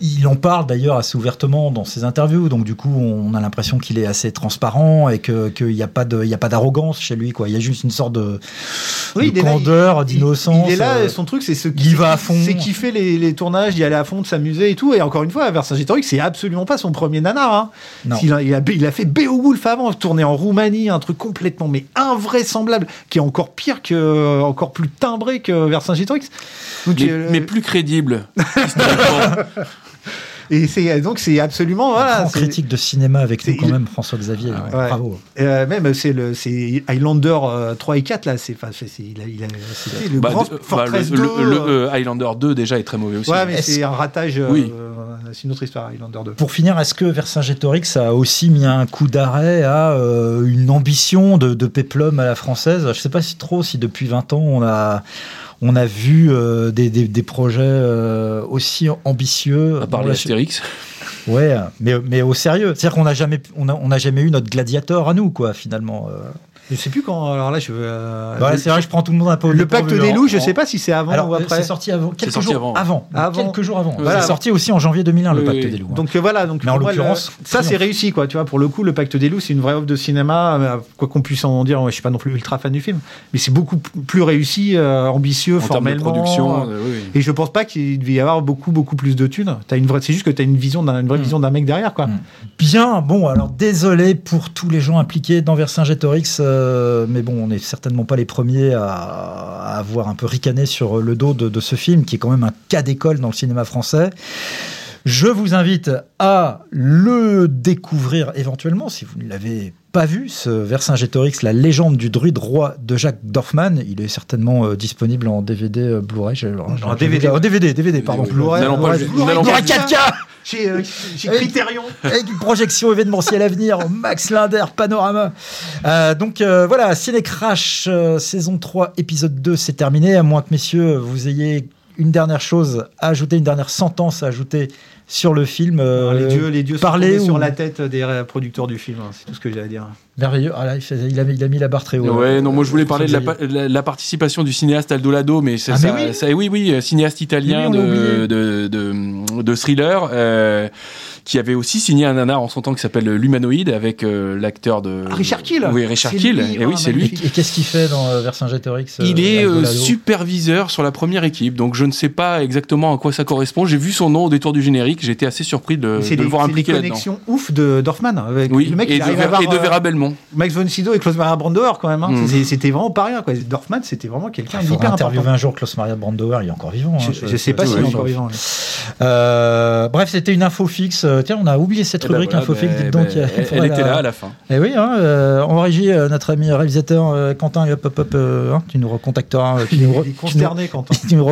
S2: il en parle d'ailleurs assez ouvertement dans ses interviews. Donc, du coup, on a l'impression qu'il est assez transparent et que qu'il n'y a pas de, il y a pas d'arrogance chez lui. Quoi. Il y a juste une sorte de,
S3: Oui,
S2: de candeur, d'innocence.
S3: Il est là,
S2: euh,
S3: son truc, c'est ce
S2: il va à fond.
S3: C'est kiffer les, les tournages, d'y aller à fond, de s'amuser et tout. Et encore une fois, Vercingétorix, c'est absolument pas son premier nanar. Hein.
S2: Non.
S3: Il, a, il, a, il a fait Beowulf avant, tourné en Roumanie, un truc complètement mais invraisemblable, qui est encore pire que, encore plus timbré que Vercingétorix. Donc,
S1: mais,
S3: euh,
S1: mais plus crédible. <laughs>
S3: et c'est donc c'est absolument voilà.
S2: grand critique de cinéma avec nous quand même, François-Xavier.
S1: Ah
S3: ouais.
S2: Bravo.
S3: Euh, même c'est le c'est Highlander euh, 3 et 4 là, c'est enfin il a, il a c'était le
S1: Bah,
S3: grand
S1: de- bah,
S3: Fortress
S1: le,
S3: 2.
S1: le- le,
S3: euh,
S1: euh, Highlander 2 déjà est très mauvais aussi.
S3: ouais, mais c'est un ratage. euh,
S1: Oui.
S3: euh, c'est une autre histoire, Highlander 2.
S2: Pour finir, est-ce que Vercingétorix a aussi mis un coup d'arrêt à euh, une ambition de, de péplum à la française? Je ne sais pas si trop si depuis 20 ans on a, on a vu euh, des, des- des projets euh, aussi ambitieux.
S1: À part les Astérix.
S2: Ouais, mais, mais au sérieux. C'est-à-dire qu'on n'a jamais, on a, on a jamais eu notre gladiateur à nous, quoi, finalement.
S3: Je sais plus quand. Alors là, je. euh,
S2: Ouais,
S3: le-
S2: c'est vrai, je prends tout le monde un peu
S3: le pacte des loups, je
S2: En-
S3: sais pas si c'est avant
S2: Alors,
S3: ou après.
S2: c'est sorti avant, quelques
S1: sorti
S2: jours
S1: avant.
S2: avant.
S3: Avant.
S2: Quelques jours avant.
S3: Voilà.
S2: C'est sorti aussi en janvier 2001, le Pacte
S1: oui.
S2: des loups.
S3: Donc euh, voilà, donc
S2: Mais en l'occurrence,
S3: le- ça c'est réussi quoi, tu vois. Pour le coup, le Pacte des loups, c'est une vraie œuvre de cinéma, euh, quoi qu'on puisse en dire. Je suis pas non plus ultra fan du film, mais c'est beaucoup plus réussi, euh, ambitieux,
S1: En termes de
S3: formellement.
S1: production, euh, oui.
S3: Et je pense pas qu'il devait y avoir beaucoup beaucoup plus de thunes. T'as une vraie, c'est juste que t'as une vision d'un, une vraie
S2: Mm.
S3: vision d'un mec derrière quoi.
S2: Mm. Bien, bon, alors désolé pour tous les gens impliqués dans Vercingétorix, euh, mais bon, on n'est certainement pas les premiers à, à avoir un peu ricané sur le dos de, de ce film, qui est quand même un cas d'école dans le cinéma français. Je vous invite à le découvrir éventuellement si vous ne l'avez pas vu, ce Vercingétorix, la légende du druide roi de Jacques Dorfman. Il est certainement euh, disponible en DVD euh, Blu-ray.
S3: En DVD.
S2: En DVD, DVD, pardon.
S3: Blu-ray, Blu-ray,
S1: n'allons
S2: Blu-ray
S1: pas-
S2: 4K
S3: Chez, euh, chez Criterion.
S2: avec une projection événementielle à venir, Max Linder, Panorama. Euh, donc euh, voilà, Ciné Crash, saison 3, épisode 2, c'est terminé. À moins que, messieurs, vous ayez une dernière chose à ajouter, une dernière sentence à ajouter sur le film. euh,
S3: les dieux, les dieux sont
S2: parler
S3: tombés
S2: ou-
S3: sur la tête des euh, producteurs du film. hein, c'est tout ce que j'ai à dire.
S2: Merveilleux. Ah là, il, a, mis- il a mis la barre très haut.
S1: Ouais, non, moi je voulais parler de la, participation du cinéaste Aldo Lado, mais c'est
S2: Ah, mais
S1: ça,
S2: oui.
S1: ça- oui, oui, euh, cinéaste italien
S2: Oui,
S1: de, de, de thriller, euh, qui avait aussi signé un nanar en son temps qui s'appelle L'Humanoïde avec euh, l'acteur de
S3: Ah, Richard Kiel.
S1: Oui, Richard
S3: C'est lui,
S1: Et oui,
S3: oh,
S1: c'est lui.
S2: Et qu'est-ce qu'il fait dans euh, Vercingétorix euh,
S1: Il est euh,
S2: Lado
S1: superviseur sur la première équipe, donc je ne sais pas exactement à quoi ça correspond. J'ai vu son nom au détour du générique, j'ai été assez surpris de,
S3: C'est
S1: de
S3: des,
S1: le voir
S3: c'est
S1: impliqué là-dedans.
S3: connexions ouf de Dorfman. Avec
S1: Oui,
S3: le mec,
S1: et, de, Ver-
S3: avoir,
S1: et de
S3: euh,
S1: Vera Belmont.
S3: Max von Sydow et Klaus Maria Brandauer quand même. hein.
S1: Mm.
S3: C'est- C'était vraiment pas rien. Quoi. Dorfman, c'était vraiment quelqu'un
S2: Il faudra
S3: d'hyper important.
S2: un jour Klaus Maria Brandauer, il est encore vivant. hein,
S3: Je, je sais pas
S2: je-
S3: s'il est
S2: je-
S3: encore
S2: je-
S3: vivant.
S2: Euh, bref, c'était une info fixe. Euh, Tiens, on a oublié cette
S1: Eh ben
S2: rubrique
S1: voilà,
S2: info fixe.
S1: ben,
S2: dites donc,
S1: ben, elle, était là à la fin.
S2: Eh oui, hein, euh, en régie, euh, notre ami réalisateur euh, Quentin, hop, hop, hop, euh, hein, tu nous recontacteras. euh, tu nous re-
S3: Il est
S2: tu nous-
S3: consterné, Quentin. <laughs>
S2: tu nous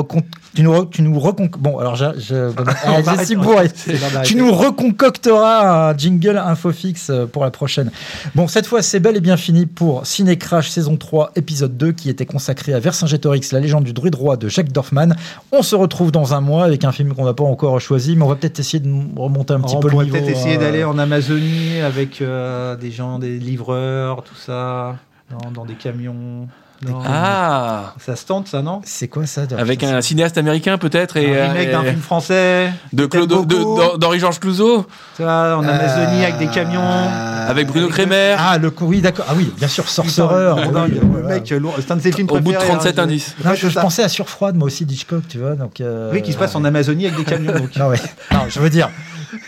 S2: tu nous re- tu nous recon- bon alors je, je, <laughs> ah, tu nous reconcocteras un jingle info fixe euh, pour la prochaine bon cette fois c'est bel et bien fini pour Ciné Crash saison 3 épisode 2 qui était consacré à Vercingétorix la légende du druide roi de Jacques Dorfman on se retrouve dans un mois avec un film qu'on n'a pas encore choisi mais on va peut-être essayer de remonter un petit
S3: on
S2: peu le
S3: pourrait peut-être essayer
S2: euh,
S3: d'aller en Amazonie avec euh, des gens, des livreurs, tout ça, dans, dans des camions. Non.
S1: Ah
S3: Ça se tente, ça, non?
S2: C'est quoi ça
S1: Avec un cinéaste américain peut-être et
S3: Un remake
S1: euh,
S3: d'un
S1: et-
S3: film français.
S1: de d'Henri-Georges Clouzot
S3: Tu vois, en Amazonie avec des camions.
S1: avec Bruno
S3: avec
S1: Kremer
S2: ah le oui d'accord ah oui bien sûr sorcereur
S3: Putain,
S2: oui,
S3: le
S2: voilà.
S3: mec, c'est un de ses films
S1: au bout de
S3: préférés,
S1: 37
S3: hein,
S1: indices.
S2: Non, je,
S3: ça.
S2: pensais à Surfroid, moi aussi, d'Hitchcock, tu vois. Donc, euh,
S3: Oui, qui se passe en Amazonie avec des camions. donc. <laughs>
S2: Non, ouais. Non, je veux dire,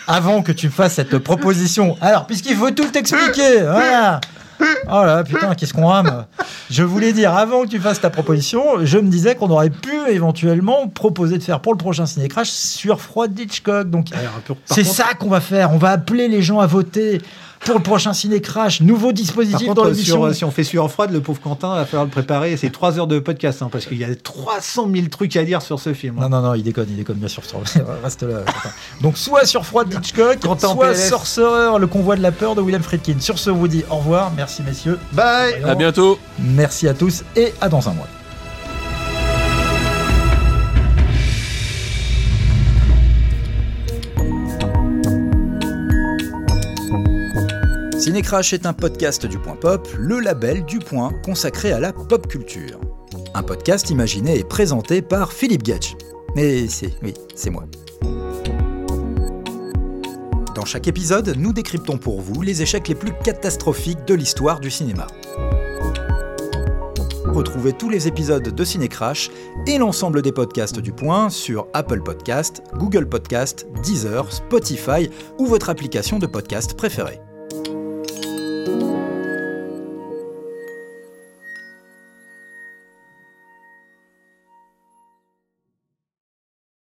S2: avant que tu me fasses cette proposition, alors, puisqu'il faut tout t'expliquer, voilà. Oh là, putain, qu'est-ce qu'on rame Je voulais dire, avant que tu fasses ta proposition, je me disais qu'on aurait pu éventuellement proposer de faire pour le prochain Ciné Crash sur Froid d'Hitchcock. Donc, c'est ça qu'on va faire. On va appeler les gens à voter pour le prochain Ciné Crash. Nouveau
S3: Par
S2: dispositif dans
S3: contre,
S2: l'émission.
S3: sur- si on fait sueur froide, le pauvre Quentin va falloir le préparer. C'est 3 heures de podcast, hein, parce qu'il y a 300 000 trucs à dire sur ce film. hein.
S2: Non, non, non, il déconne, il déconne bien sûr. <laughs> Reste là. Donc, soit sur Froid d'Hitchcock,
S3: Quentin
S2: soit. Sorcerer, le convoi de la peur de William Friedkin. Sur ce, on vous dit au revoir. Merci, messieurs.
S3: Bye
S1: À bientôt.
S2: Merci à tous et à dans un mois. Cinécrash est un podcast du Point Pop, le label du Point consacré à la pop culture. Un podcast imaginé et présenté par Philippe Gage. Et c'est, oui, c'est moi. Dans chaque épisode, nous décryptons pour vous les échecs les plus catastrophiques de l'histoire du cinéma. Retrouvez tous les épisodes de Cinécrash et l'ensemble des podcasts du Point sur Apple Podcast, Google Podcast, Deezer, Spotify ou votre application de podcast préférée.